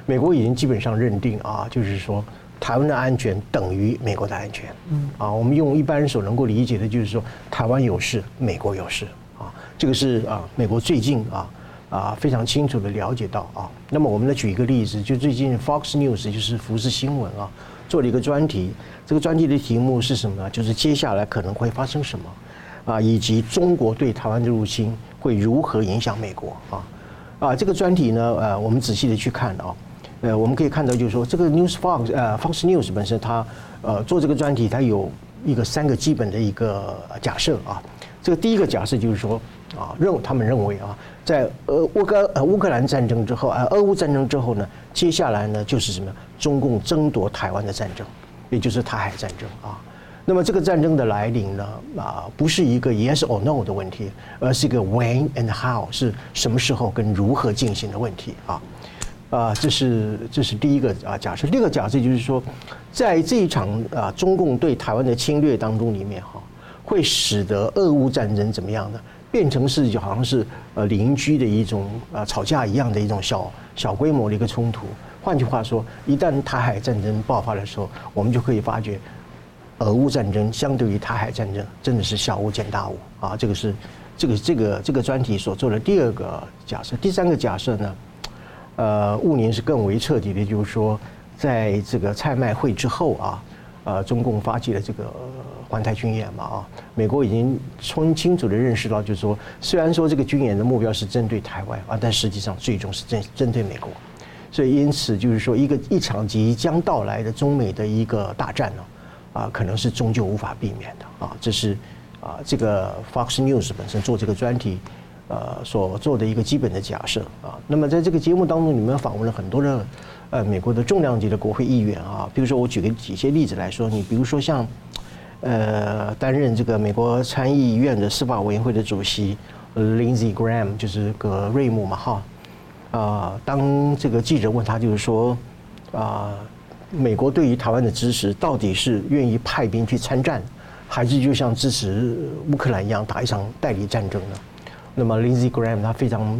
美国已经基本上认定啊，就是说台湾的安全等于美国的安全。嗯啊，我们用一般人所能够理解的，就是说台湾有事，美国有事啊，这个是啊美国最近啊。啊，非常清楚的了解到啊。那么我们来举一个例子，就最近 Fox News 就是福斯新闻啊，做了一个专题。这个专题的题目是什么呢？就是接下来可能会发生什么啊，以及中国对台湾的入侵会如何影响美国啊？啊，这个专题呢，呃，我们仔细的去看啊，呃，我们可以看到就是说，这个 News Fox 呃 Fox News 本身它呃做这个专题，它有一个三个基本的一个假设啊。这个第一个假设就是说。啊，认他们认为啊，在俄乌克呃乌克兰战争之后啊，俄乌战争之后呢，接下来呢就是什么？中共争夺台湾的战争，也就是台海战争啊。那么这个战争的来临呢，啊，不是一个 yes or no 的问题，而是一个 when and how 是什么时候跟如何进行的问题啊。啊，这是这是第一个啊假设。第二个假设就是说，在这一场啊中共对台湾的侵略当中里面哈，会使得俄乌战争怎么样呢？变成是就好像是呃邻居的一种啊吵架一样的一种小小规模的一个冲突。换句话说，一旦台海战争爆发的时候，我们就可以发觉，俄乌战争相对于台海战争真的是小巫见大巫啊！这个是这个这个这个专题所做的第二个假设。第三个假设呢，呃，误年是更为彻底的，就是说，在这个蔡麦会之后啊，呃，中共发起了这个。环台军演嘛啊，美国已经从清楚的认识到，就是说，虽然说这个军演的目标是针对台湾啊，但实际上最终是针针对美国，所以因此就是说，一个一场即将到来的中美的一个大战呢，啊，可能是终究无法避免的啊，这是啊这个 Fox News 本身做这个专题呃所做的一个基本的假设啊。那么在这个节目当中，你们访问了很多的呃美国的重量级的国会议员啊，比如说我举个几些例子来说，你比如说像。呃，担任这个美国参议院的司法委员会的主席 Lindsey Graham 就是格瑞姆嘛哈，啊，当这个记者问他，就是说，啊，美国对于台湾的支持到底是愿意派兵去参战，还是就像支持乌克兰一样打一场代理战争呢？那么 Lindsey Graham 他非常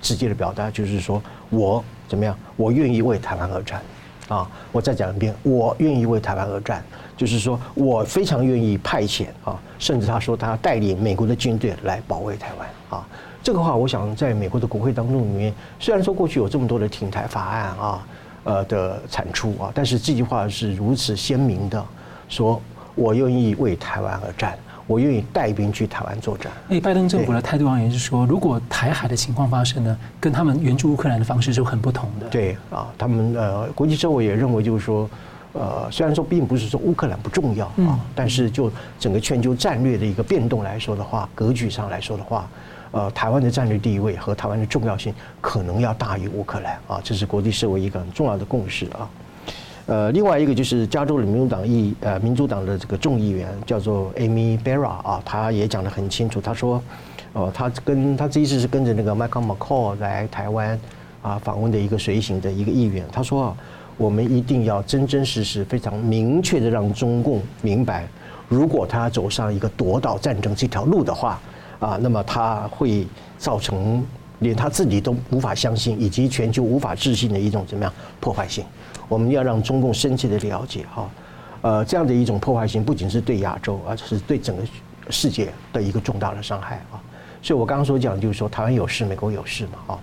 直接的表达就是说，我怎么样？我愿意为台湾而战。啊，我再讲一遍，我愿意为台湾而战，就是说我非常愿意派遣啊，甚至他说他带领美国的军队来保卫台湾啊。这个话，我想在美国的国会当中里面，虽然说过去有这么多的停台法案啊，呃的产出啊，但是这句话是如此鲜明的，说我愿意为台湾而战。我愿意带兵去台湾作战。哎，拜登政府的态度上也是说，如果台海的情况发生呢，跟他们援助乌克兰的方式是很不同的。对啊，他们呃，国际社会也认为，就是说，呃，虽然说并不是说乌克兰不重要啊，但是就整个全球战略的一个变动来说的话，格局上来说的话，呃，台湾的战略地位和台湾的重要性可能要大于乌克兰啊，这是国际社会一个很重要的共识啊。呃，另外一个就是加州的民主党议呃民主党的这个众议员叫做 Amy Barra 啊，他也讲得很清楚，他说，哦，他跟他这一次是跟着那个 Michael McCall 来台湾啊访问的一个随行的一个议员，他说啊，我们一定要真真实实、非常明确的让中共明白，如果他走上一个夺岛战争这条路的话啊，那么他会造成连他自己都无法相信，以及全球无法置信的一种怎么样破坏性。我们要让中共深切的了解哈，呃，这样的一种破坏性不仅是对亚洲，而是对整个世界的一个重大的伤害啊。所以我刚刚所讲就是说，台湾有事，美国有事嘛啊。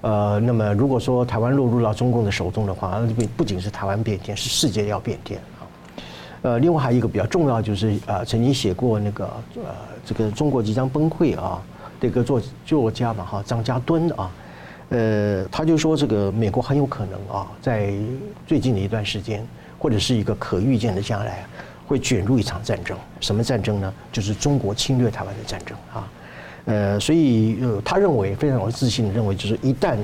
呃，那么如果说台湾落入到中共的手中的话，那不不仅是台湾变天，是世界要变天啊。呃，另外还有一个比较重要，就是呃，曾经写过那个呃，这个中国即将崩溃啊，这个作作家嘛哈，张家敦啊。呃，他就说这个美国很有可能啊，在最近的一段时间，或者是一个可预见的将来，会卷入一场战争。什么战争呢？就是中国侵略台湾的战争啊。呃，所以呃，他认为非常有自信的认为，就是一旦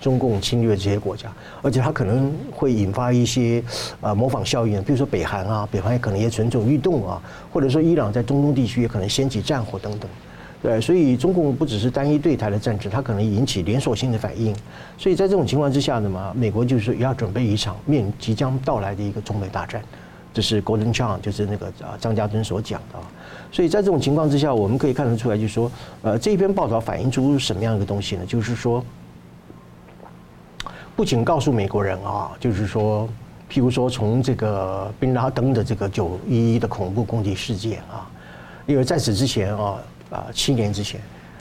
中共侵略这些国家，而且他可能会引发一些呃模仿效应，比如说北韩啊，北韩也可能也蠢蠢欲动啊，或者说伊朗在中东地区也可能掀起战火等等。对，所以中共不只是单一对台的战争，它可能引起连锁性的反应。所以在这种情况之下呢嘛，美国就是要准备一场面即将到来的一个中美大战，这是 Golden John 就是那个啊张家敦所讲的。所以在这种情况之下，我们可以看得出来，就是说，呃，这一篇报道反映出什么样一个东西呢？就是说，不仅告诉美国人啊，就是说，譬如说从这个宾拉登的这个九一一的恐怖攻击事件啊，因为在此之前啊。啊，七年之前，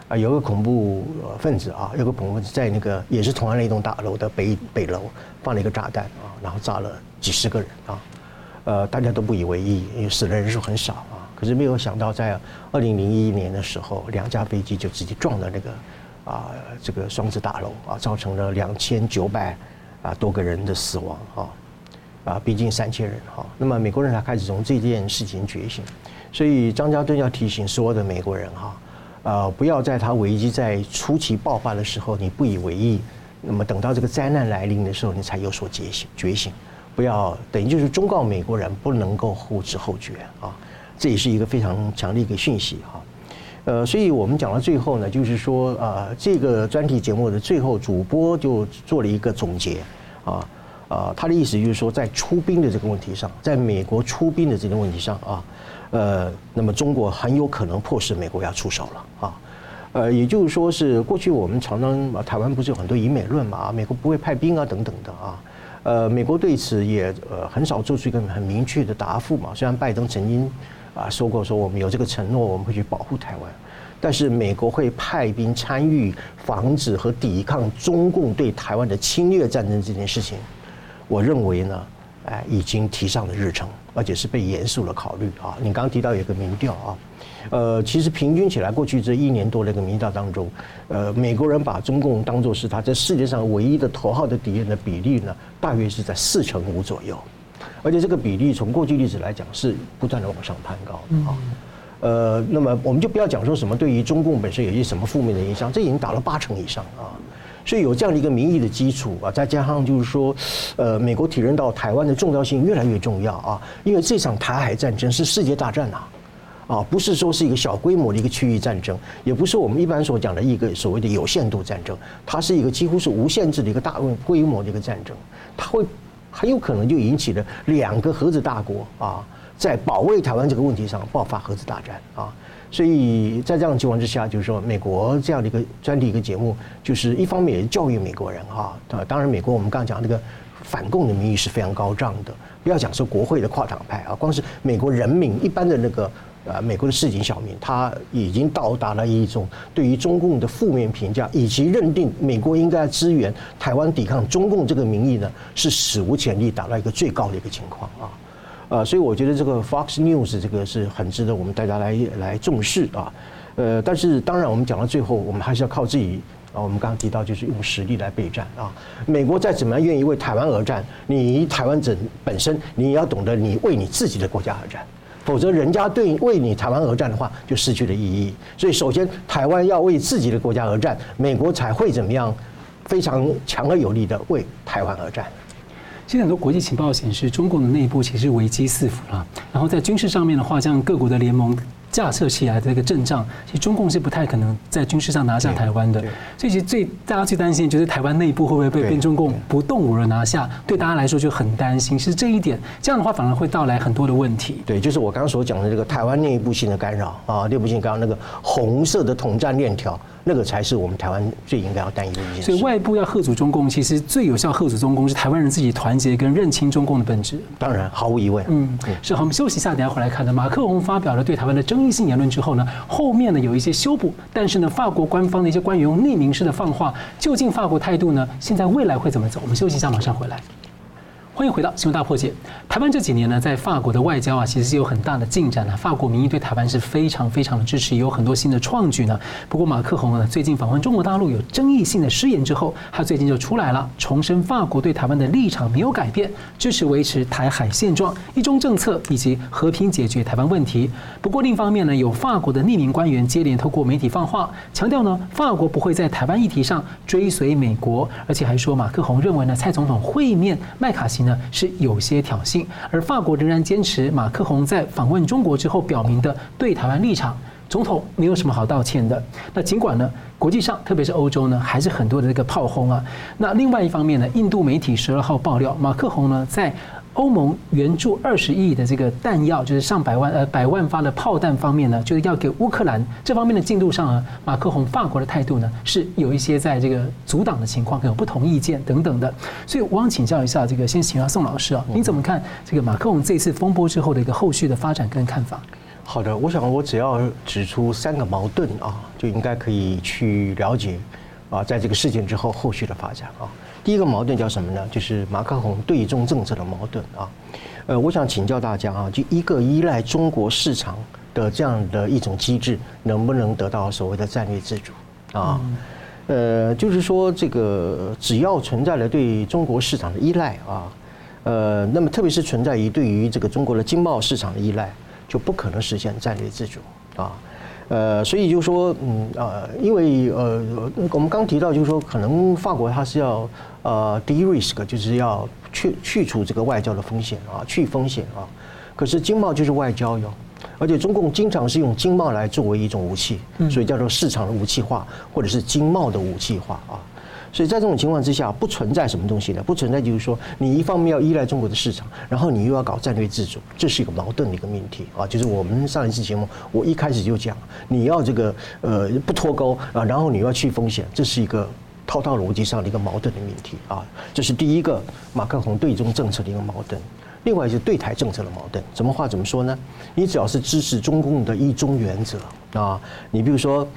啊，有个恐怖分子啊，有个恐怖分子在那个也是同样的一栋大楼的北北楼放了一个炸弹啊，然后炸了几十个人啊，呃，大家都不以为意，因为死的人数很少啊。可是没有想到，在二零零一年的时候，两架飞机就直接撞了那个啊这个双子大楼啊，造成了两千九百啊多个人的死亡啊，啊，逼近三千人哈。那么美国人才开始从这件事情觉醒。所以张家敦要提醒所有的美国人哈，呃，不要在他危机在初期爆发的时候你不以为意，那么等到这个灾难来临的时候你才有所觉醒觉醒，不要等于就是忠告美国人不能够后知后觉啊，这也是一个非常强的一个讯息哈，呃，所以我们讲到最后呢，就是说呃，这个专题节目的最后主播就做了一个总结啊，啊，他的意思就是说在出兵的这个问题上，在美国出兵的这个问题上啊。呃，那么中国很有可能迫使美国要出手了啊，呃，也就是说是过去我们常常台湾不是有很多以美论嘛，美国不会派兵啊等等的啊，呃，美国对此也呃很少做出一个很明确的答复嘛。虽然拜登曾经啊说过说我们有这个承诺，我们会去保护台湾，但是美国会派兵参与防止和抵抗中共对台湾的侵略战争这件事情，我认为呢。哎，已经提上了日程，而且是被严肃的考虑啊！你刚刚提到有个民调啊，呃，其实平均起来，过去这一年多的一个民调当中，呃，美国人把中共当作是他在世界上唯一的头号的敌人的比例呢，大约是在四成五左右，而且这个比例从过去历史来讲是不断的往上攀高啊。呃，那么我们就不要讲说什么对于中共本身有些什么负面的影响，这已经达到八成以上啊。所以有这样的一个民意的基础啊，再加上就是说，呃，美国体认到台湾的重要性越来越重要啊，因为这场台海战争是世界大战呐，啊，不是说是一个小规模的一个区域战争，也不是我们一般所讲的一个所谓的有限度战争，它是一个几乎是无限制的一个大规模的一个战争，它会很有可能就引起了两个核子大国啊，在保卫台湾这个问题上爆发核子大战啊。所以在这样的情况之下，就是说，美国这样的一个专题一个节目，就是一方面也教育美国人哈。啊，当然，美国我们刚刚讲那个反共的民意是非常高涨的。不要讲说国会的跨党派啊，光是美国人民一般的那个呃，美国的市井小民，他已经到达了一种对于中共的负面评价，以及认定美国应该支援台湾抵抗中共这个民意呢，是史无前例达到一个最高的一个情况啊。呃，所以我觉得这个 Fox News 这个是很值得我们大家来来重视啊。呃，但是当然我们讲到最后，我们还是要靠自己啊。我们刚刚提到就是用实力来备战啊。美国再怎么样愿意为台湾而战，你台湾整本身你也要懂得你为你自己的国家而战，否则人家对为你台湾而战的话就失去了意义。所以首先台湾要为自己的国家而战，美国才会怎么样非常强而有力的为台湾而战。现在很多国际情报显示，中共的内部其实危机四伏了。然后在军事上面的话，像各国的联盟架设起来的一个阵仗，其实中共是不太可能在军事上拿下台湾的。所以其实最大家最担心的就是台湾内部会不会被被中共不动武而拿下？对大家来说就很担心。其实这一点，这样的话反而会带来很多的问题。对，就是我刚刚所讲的这个台湾内部性的干扰啊，内部性干扰那个红色的统战链条。那个才是我们台湾最应该要担忧的一件事。所以外部要贺阻中共，其实最有效贺阻中共是台湾人自己团结跟认清中共的本质。当然，毫无疑问。嗯，是好，我们休息一下，等下回来看的。马克宏发表了对台湾的争议性言论之后呢，后面呢有一些修补，但是呢，法国官方的一些官员用匿名式的放话，究竟法国态度呢？现在未来会怎么走？我们休息一下，马上回来。欢迎回到新闻大破解。台湾这几年呢，在法国的外交啊，其实是有很大的进展的。法国民意对台湾是非常非常的支持，也有很多新的创举呢。不过马克宏呢，最近访问中国大陆有争议性的失言之后，他最近就出来了，重申法国对台湾的立场没有改变，支持维持台海现状、一中政策以及和平解决台湾问题。不过另一方面呢，有法国的匿名官员接连透过媒体放话，强调呢，法国不会在台湾议题上追随美国，而且还说马克宏认为呢，蔡总统会面麦卡锡。是有些挑衅，而法国仍然坚持马克宏在访问中国之后表明的对台湾立场，总统没有什么好道歉的。那尽管呢，国际上特别是欧洲呢，还是很多的这个炮轰啊。那另外一方面呢，印度媒体十二号爆料，马克宏呢在。欧盟援助二十亿的这个弹药，就是上百万呃百万发的炮弹方面呢，就是要给乌克兰这方面的进度上啊，马克宏法国的态度呢是有一些在这个阻挡的情况，有不同意见等等的。所以我想请教一下，这个先请教宋老师啊，你怎么看这个马克宏这次风波之后的一个后续的发展跟看法？好的，我想我只要指出三个矛盾啊，就应该可以去了解啊，在这个事件之后后续的发展啊。第一个矛盾叫什么呢？就是马克宏对中政策的矛盾啊。呃，我想请教大家啊，就一个依赖中国市场的这样的一种机制，能不能得到所谓的战略自主啊？呃，就是说这个只要存在了对中国市场的依赖啊，呃，那么特别是存在于对于这个中国的经贸市场的依赖，就不可能实现战略自主啊。呃，所以就说，嗯呃，因为呃，我们刚提到就是说，可能法国它是要呃 de-risk，就是要去去除这个外交的风险啊，去风险啊。可是经贸就是外交哟，而且中共经常是用经贸来作为一种武器，所以叫做市场的武器化，或者是经贸的武器化啊。所以在这种情况之下，不存在什么东西的，不存在就是说，你一方面要依赖中国的市场，然后你又要搞战略自主，这是一个矛盾的一个命题啊。就是我们上一次节目，我一开始就讲，你要这个呃不脱钩啊，然后你要去风险，这是一个套套逻辑上的一个矛盾的命题啊。这是第一个马克宏对中政策的一个矛盾。另外就是对台政策的矛盾。怎么话怎么说呢？你只要是支持中共的一中原则啊，你比如说。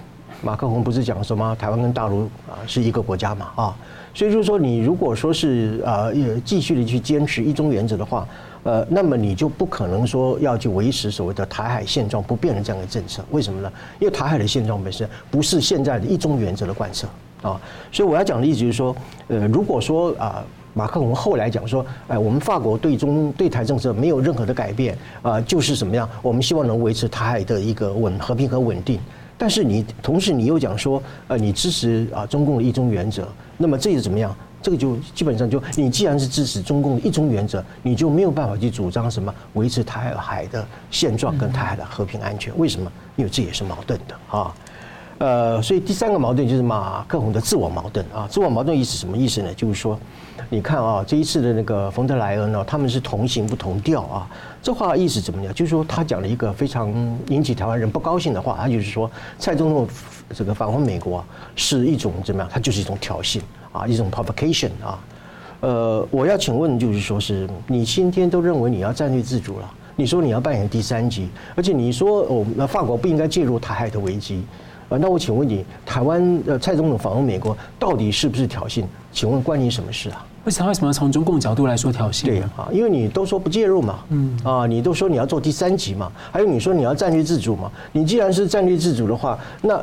马克宏不是讲什么台湾跟大陆啊是一个国家嘛啊，所以就是说你如果说是呃也继续的去坚持一中原则的话，呃，那么你就不可能说要去维持所谓的台海现状不变的这样的政策，为什么呢？因为台海的现状本身不是现在的一中原则的贯彻啊，所以我要讲的意思就是说，呃，如果说啊马克龙后来讲说，哎，我们法国对中对台政策没有任何的改变啊，就是怎么样，我们希望能维持台海的一个稳和平和稳定。但是你同时你又讲说，呃，你支持啊中共的一中原则，那么这是怎么样？这个就基本上就你既然是支持中共的一中原则，你就没有办法去主张什么维持台海的现状跟台海的和平安全。为什么？因为这也是矛盾的啊。呃，所以第三个矛盾就是马克宏的自我矛盾啊。自我矛盾意思什么意思呢？就是说，你看啊，这一次的那个冯德莱恩呢，他们是同行不同调啊。这话意思怎么样？就是说他讲了一个非常引起台湾人不高兴的话，他就是说蔡总统这个访问美国是一种怎么样？他就是一种挑衅啊，一种 provocation 啊。呃，我要请问，就是说是你今天都认为你要战略自主了，你说你要扮演第三极，而且你说我们法国不应该介入台海的危机。呃，那我请问你，台湾呃蔡总统访问美国到底是不是挑衅？请问关你什么事啊？为什么为什么要从中共角度来说挑衅？对啊，因为你都说不介入嘛，嗯啊，你都说你要做第三级嘛，还有你说你要战略自主嘛。你既然是战略自主的话，那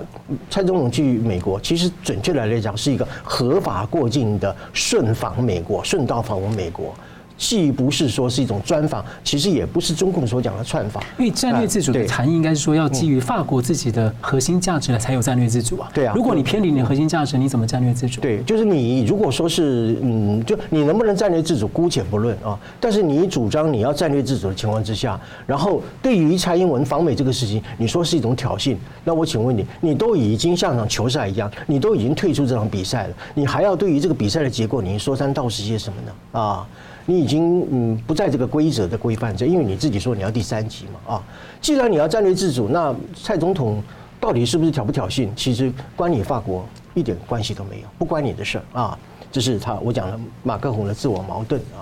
蔡总统去美国，其实准确来来讲是一个合法过境的顺访美国，顺道访问美国。既不是说是一种专访，其实也不是中共所讲的串访。因为战略自主的含义应该是说要基于法国自己的核心价值才有战略自主啊。对啊。如果你偏离你的核心价值，你怎么战略自主？对，就是你如果说是嗯，就你能不能战略自主，姑且不论啊。但是你主张你要战略自主的情况之下，然后对于蔡英文访美这个事情，你说是一种挑衅，那我请问你，你都已经像场球赛一样，你都已经退出这场比赛了，你还要对于这个比赛的结果，你说三道四些什么呢？啊？你已经嗯不在这个规则的规范之内，因为你自己说你要第三级嘛啊，既然你要战略自主，那蔡总统到底是不是挑不挑衅？其实关你法国一点关系都没有，不关你的事儿啊。这是他我讲了马克宏的自我矛盾啊。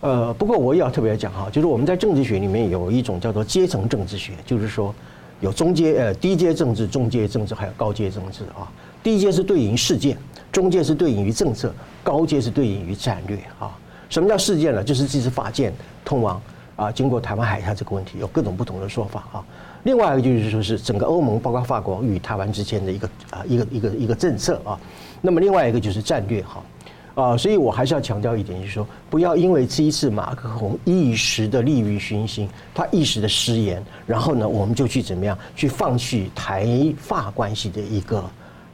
呃，不过我也要特别讲哈，就是我们在政治学里面有一种叫做阶层政治学，就是说有中阶呃低阶政治、中阶政治还有高阶政治啊。低阶是对应事件，中阶是对应于政策，高阶是对应于战略啊。什么叫事件呢？就是这支法舰通往啊，经过台湾海峡这个问题，有各种不同的说法啊。另外一个就是说是整个欧盟，包括法国与台湾之间的一个啊一个一个一个政策啊。那么另外一个就是战略哈。啊，所以我还是要强调一点，就是说，不要因为这一次马克宏一时的利欲熏心，他一时的失言，然后呢，我们就去怎么样去放弃台法关系的一个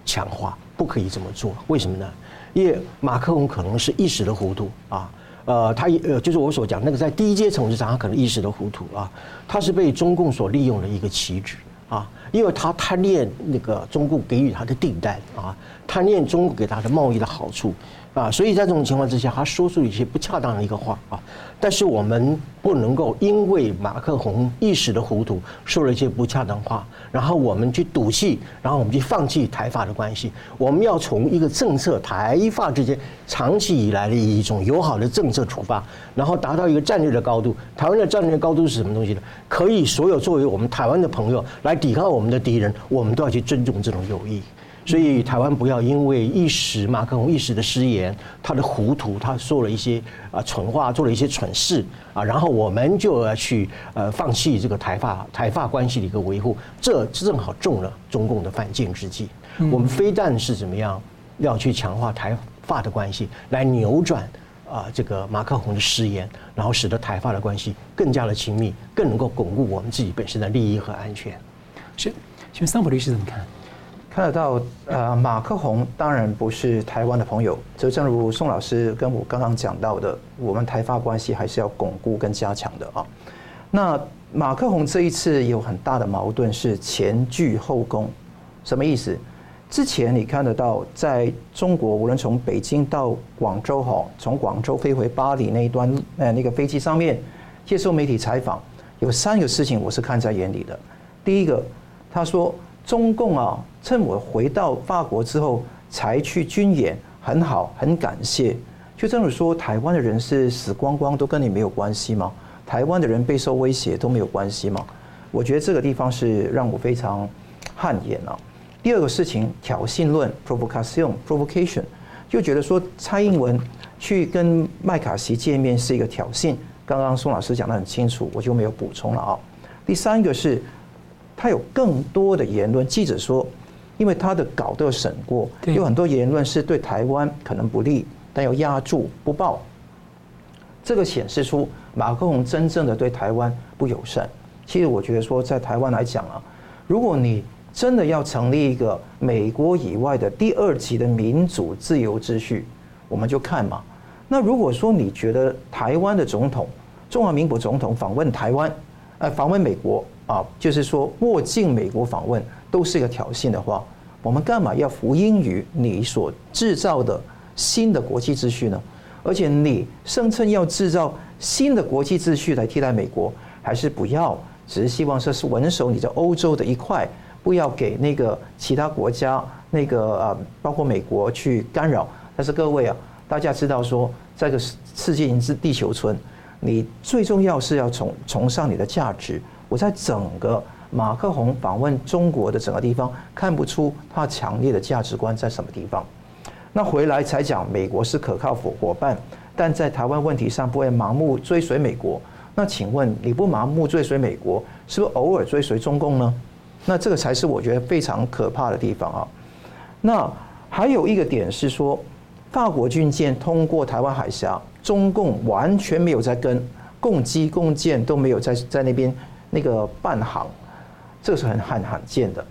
强化，不可以这么做。为什么呢？因为马克龙可能是一时的糊涂啊，呃，他呃，就是我所讲那个在低阶层次上，他可能一时的糊涂啊，他是被中共所利用的一个棋子啊，因为他贪恋那个中共给予他的订单啊，贪恋中共给他的贸易的好处。啊，所以在这种情况之下，他说出一些不恰当的一个话啊。但是我们不能够因为马克宏一时的糊涂说了一些不恰当话，然后我们去赌气，然后我们去放弃台法的关系。我们要从一个政策，台法之间长期以来的一种友好的政策出发，然后达到一个战略的高度。台湾的战略高度是什么东西呢？可以所有作为我们台湾的朋友来抵抗我们的敌人，我们都要去尊重这种友谊。所以台湾不要因为一时马克宏一时的失言，他的糊涂，他说了一些啊蠢话，做了一些蠢事啊，然后我们就要去呃放弃这个台法 台法关系的一个维护，这正好中了中共的反间之计。我们非但是怎么样要去强化台法的关系，来扭转啊这个马克宏的失言，然后使得台法的关系更加的亲密，更能够巩固我们自己本身的利益和安全。是，请问桑普律师怎么看？看得到，呃，马克宏当然不是台湾的朋友。就正如宋老师跟我刚刚讲到的，我们台法关系还是要巩固跟加强的啊。那马克宏这一次有很大的矛盾，是前拒后攻，什么意思？之前你看得到，在中国无论从北京到广州哈，从广州飞回巴黎那一端呃那个飞机上面接受媒体采访，有三个事情我是看在眼里的。第一个，他说。中共啊，趁我回到法国之后才去军演，很好，很感谢。就这么说，台湾的人是死光光都跟你没有关系吗？台湾的人备受威胁都没有关系吗？我觉得这个地方是让我非常汗颜啊。第二个事情，挑衅论 （provocation），provocation，就觉得说蔡英文去跟麦卡锡见面是一个挑衅。刚刚宋老师讲得很清楚，我就没有补充了啊。第三个是。他有更多的言论，记者说，因为他的稿都有审过，有很多言论是对台湾可能不利，但要压住不报。这个显示出马克龙真正的对台湾不友善。其实我觉得说，在台湾来讲啊，如果你真的要成立一个美国以外的第二级的民主自由秩序，我们就看嘛。那如果说你觉得台湾的总统，中华民国总统访问台湾，呃，访问美国。啊，就是说，过境美国访问都是一个挑衅的话，我们干嘛要服膺于你所制造的新的国际秩序呢？而且你声称要制造新的国际秩序来替代美国，还是不要？只是希望说是稳守你在欧洲的一块，不要给那个其他国家那个啊，包括美国去干扰。但是各位啊，大家知道说，这个世界是地球村，你最重要是要崇崇尚你的价值。我在整个马克宏访问中国的整个地方看不出他强烈的价值观在什么地方。那回来才讲美国是可靠伙伙伴，但在台湾问题上不会盲目追随美国。那请问你不盲目追随美国，是不是偶尔追随中共呢？那这个才是我觉得非常可怕的地方啊。那还有一个点是说，法国军舰通过台湾海峡，中共完全没有在跟，共机共舰都没有在在那边。那个半航，这是很罕罕见的，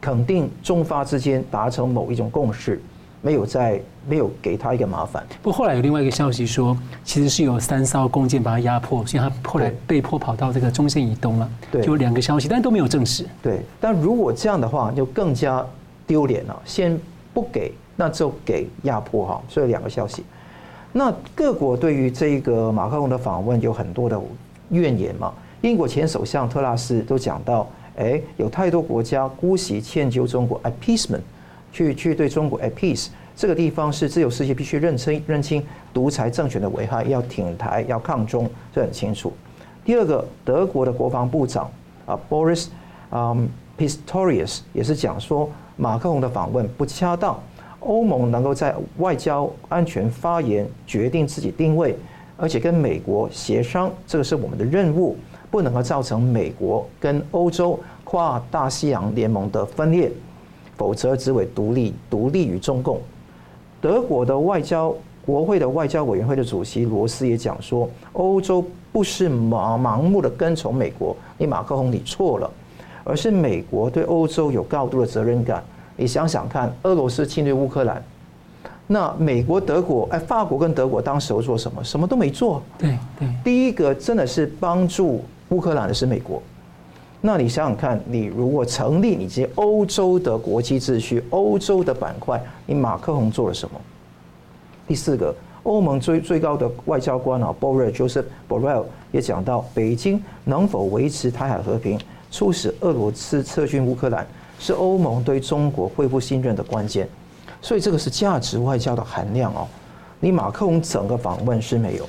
肯定中发之间达成某一种共识，没有在没有给他一个麻烦。不过后来有另外一个消息说，其实是有三艘共舰把他压迫，所以他后来被迫跑到这个中线以东了。对，就两个消息，但都没有证实。对，但如果这样的话，就更加丢脸了。先不给，那就给压迫哈。所以两个消息，那各国对于这个马克龙的访问有很多的怨言嘛。英国前首相特拉斯都讲到，哎，有太多国家姑息迁就中国，appeasement，去去对中国 appease，这个地方是自由世界必须认清认清独裁政权的危害，要挺台，要抗中，这很清楚。第二个，德国的国防部长啊，Boris，嗯，Pistorius 也是讲说马克龙的访问不恰当，欧盟能够在外交安全发言，决定自己定位，而且跟美国协商，这个是我们的任务，不能够造成美国跟欧洲跨大西洋联盟的分裂，否则只会独立独立于中共。德国的外交国会的外交委员会的主席罗斯也讲说，欧洲不是盲盲目的跟从美国，你马克宏你错了，而是美国对欧洲有高度的责任感。你想想看，俄罗斯侵略乌克兰，那美国、德国，哎，法国跟德国当时做什么？什么都没做。对对，第一个真的是帮助乌克兰的是美国。那你想想看，你如果成立你这些欧洲的国际秩序、欧洲的板块，你马克宏做了什么？第四个，欧盟最最高的外交官啊，Borel Joseph Borel 也讲到，北京能否维持台海和平，促使俄罗斯撤军乌克兰，是欧盟对中国恢复信任的关键。所以这个是价值外交的含量哦。你马克龙整个访问是没有，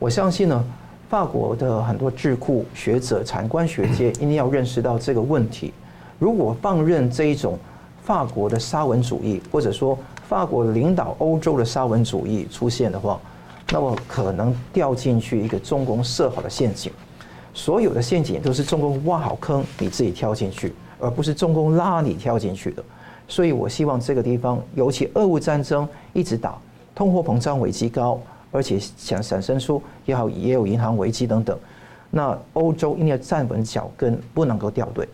我相信呢。法国的很多智库学者、产官学界 一定要认识到这个问题。如果放任这一种法国的沙文主义，或者说法国领导欧洲的沙文主义出现的话，那么可能掉进去一个中共设好的陷阱。所有的陷阱都是中共挖好坑，你自己跳进去，而不是中共拉你跳进去的。所以我希望这个地方，尤其俄乌战争一直打，通货膨胀危机高。而且想产生出也好，也有银行危机等等，那欧洲应该站稳脚跟，不能够掉队。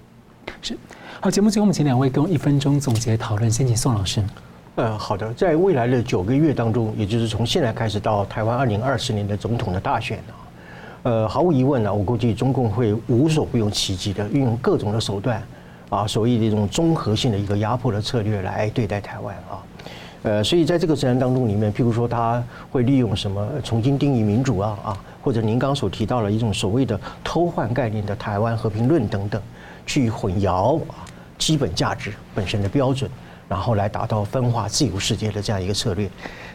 是，好，节目最后我们请两位跟我一分钟总结讨论，先请宋老师。呃，好的，在未来的九个月当中，也就是从现在开始到台湾二零二四年的总统的大选啊，呃，毫无疑问呢，我估计中共会无所不用其极的运用各种的手段啊，所谓的一种综合性的一个压迫的策略来对待台湾啊。呃，所以在这个自然当中里面，譬如说他会利用什么重新定义民主啊啊，或者您刚所提到了一种所谓的偷换概念的台湾和平论等等，去混淆啊基本价值本身的标准，然后来达到分化自由世界的这样一个策略。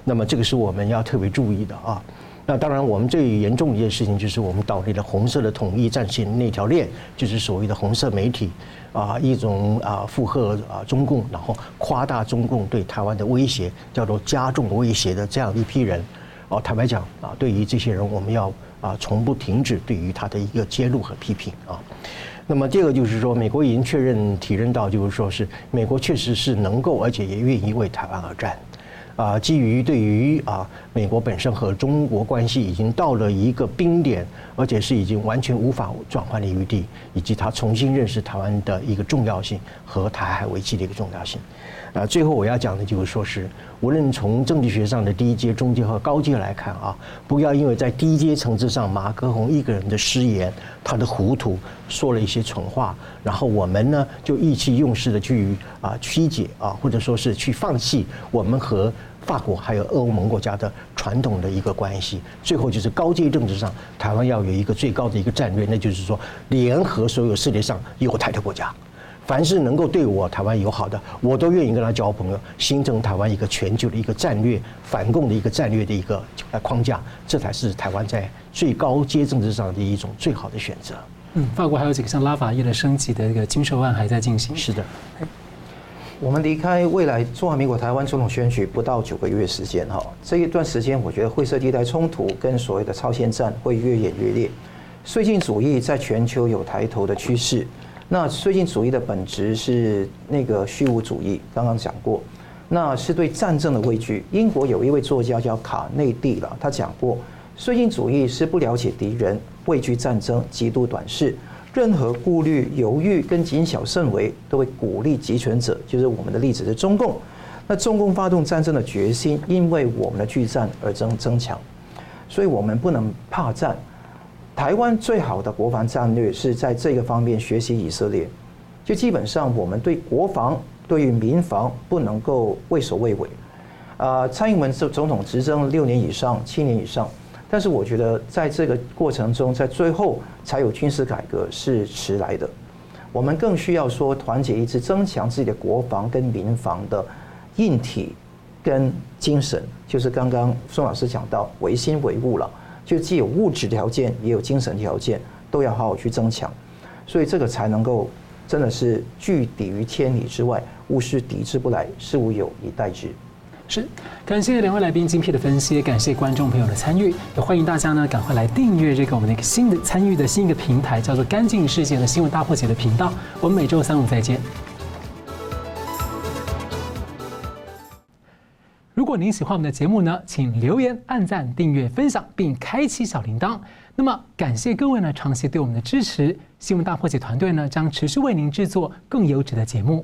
那么这个是我们要特别注意的啊。那当然，我们最严重一件事情就是我们倒立了红色的统一战线那条链，就是所谓的红色媒体。啊，一种啊附和啊中共，然后夸大中共对台湾的威胁，叫做加重威胁的这样一批人，哦，坦白讲啊，对于这些人，我们要啊从不停止对于他的一个揭露和批评啊。那么第二个就是说，美国已经确认体认到，就是说是美国确实是能够，而且也愿意为台湾而战。啊，基于对于啊美国本身和中国关系已经到了一个冰点，而且是已经完全无法转换的余地，以及他重新认识台湾的一个重要性和台海危机的一个重要性。啊，最后我要讲的就是说是，无论从政治学上的低阶、中阶和高阶来看啊，不要因为在低阶层次上马克宏一个人的失言，他的糊涂说了一些蠢话，然后我们呢就意气用事的去啊曲解啊，或者说是去放弃我们和法国还有欧盟国家的传统的一个关系。最后就是高阶政治上，台湾要有一个最高的一个战略，那就是说联合所有世界上友台的国家。凡是能够对我台湾友好的，我都愿意跟他交朋友，形成台湾一个全球的一个战略反共的一个战略的一个呃框架，这才是台湾在最高阶政治上的一种最好的选择。嗯，法国还有几个像拉法叶的升级的一个经授案还在进行。是的，我们离开未来中华民国台湾总统选举不到九个月时间哈，这一段时间我觉得灰色地带冲突跟所谓的超限战会越演越烈，绥靖主义在全球有抬头的趋势。那绥靖主义的本质是那个虚无主义，刚刚讲过，那是对战争的畏惧。英国有一位作家叫卡内蒂了，他讲过，绥靖主义是不了解敌人，畏惧战争，极度短视，任何顾虑、犹豫跟谨小慎微，都会鼓励集权者，就是我们的例子是中共。那中共发动战争的决心，因为我们的拒战而增增强，所以我们不能怕战。台湾最好的国防战略是在这个方面学习以色列，就基本上我们对国防、对于民防不能够畏首畏尾。啊，蔡英文是总统执政六年以上、七年以上，但是我觉得在这个过程中，在最后才有军事改革是迟来的。我们更需要说团结一致，增强自己的国防跟民防的硬体跟精神，就是刚刚宋老师讲到唯心唯物了，就既有物质条件，也有精神条件，都要好好去增强，所以这个才能够真的是拒敌于千里之外，物是抵之不来，事无有以待之。是，感谢两位来宾精辟的分析，感谢观众朋友的参与，也欢迎大家呢赶快来订阅这个我们的一个新的参与的新一个平台，叫做“干净世界”的新闻大破解的频道。我们每周三五再见。如果您喜欢我们的节目呢，请留言、按赞、订阅、分享，并开启小铃铛。那么，感谢各位呢长期对我们的支持，新闻大破解团队呢将持续为您制作更优质的节目。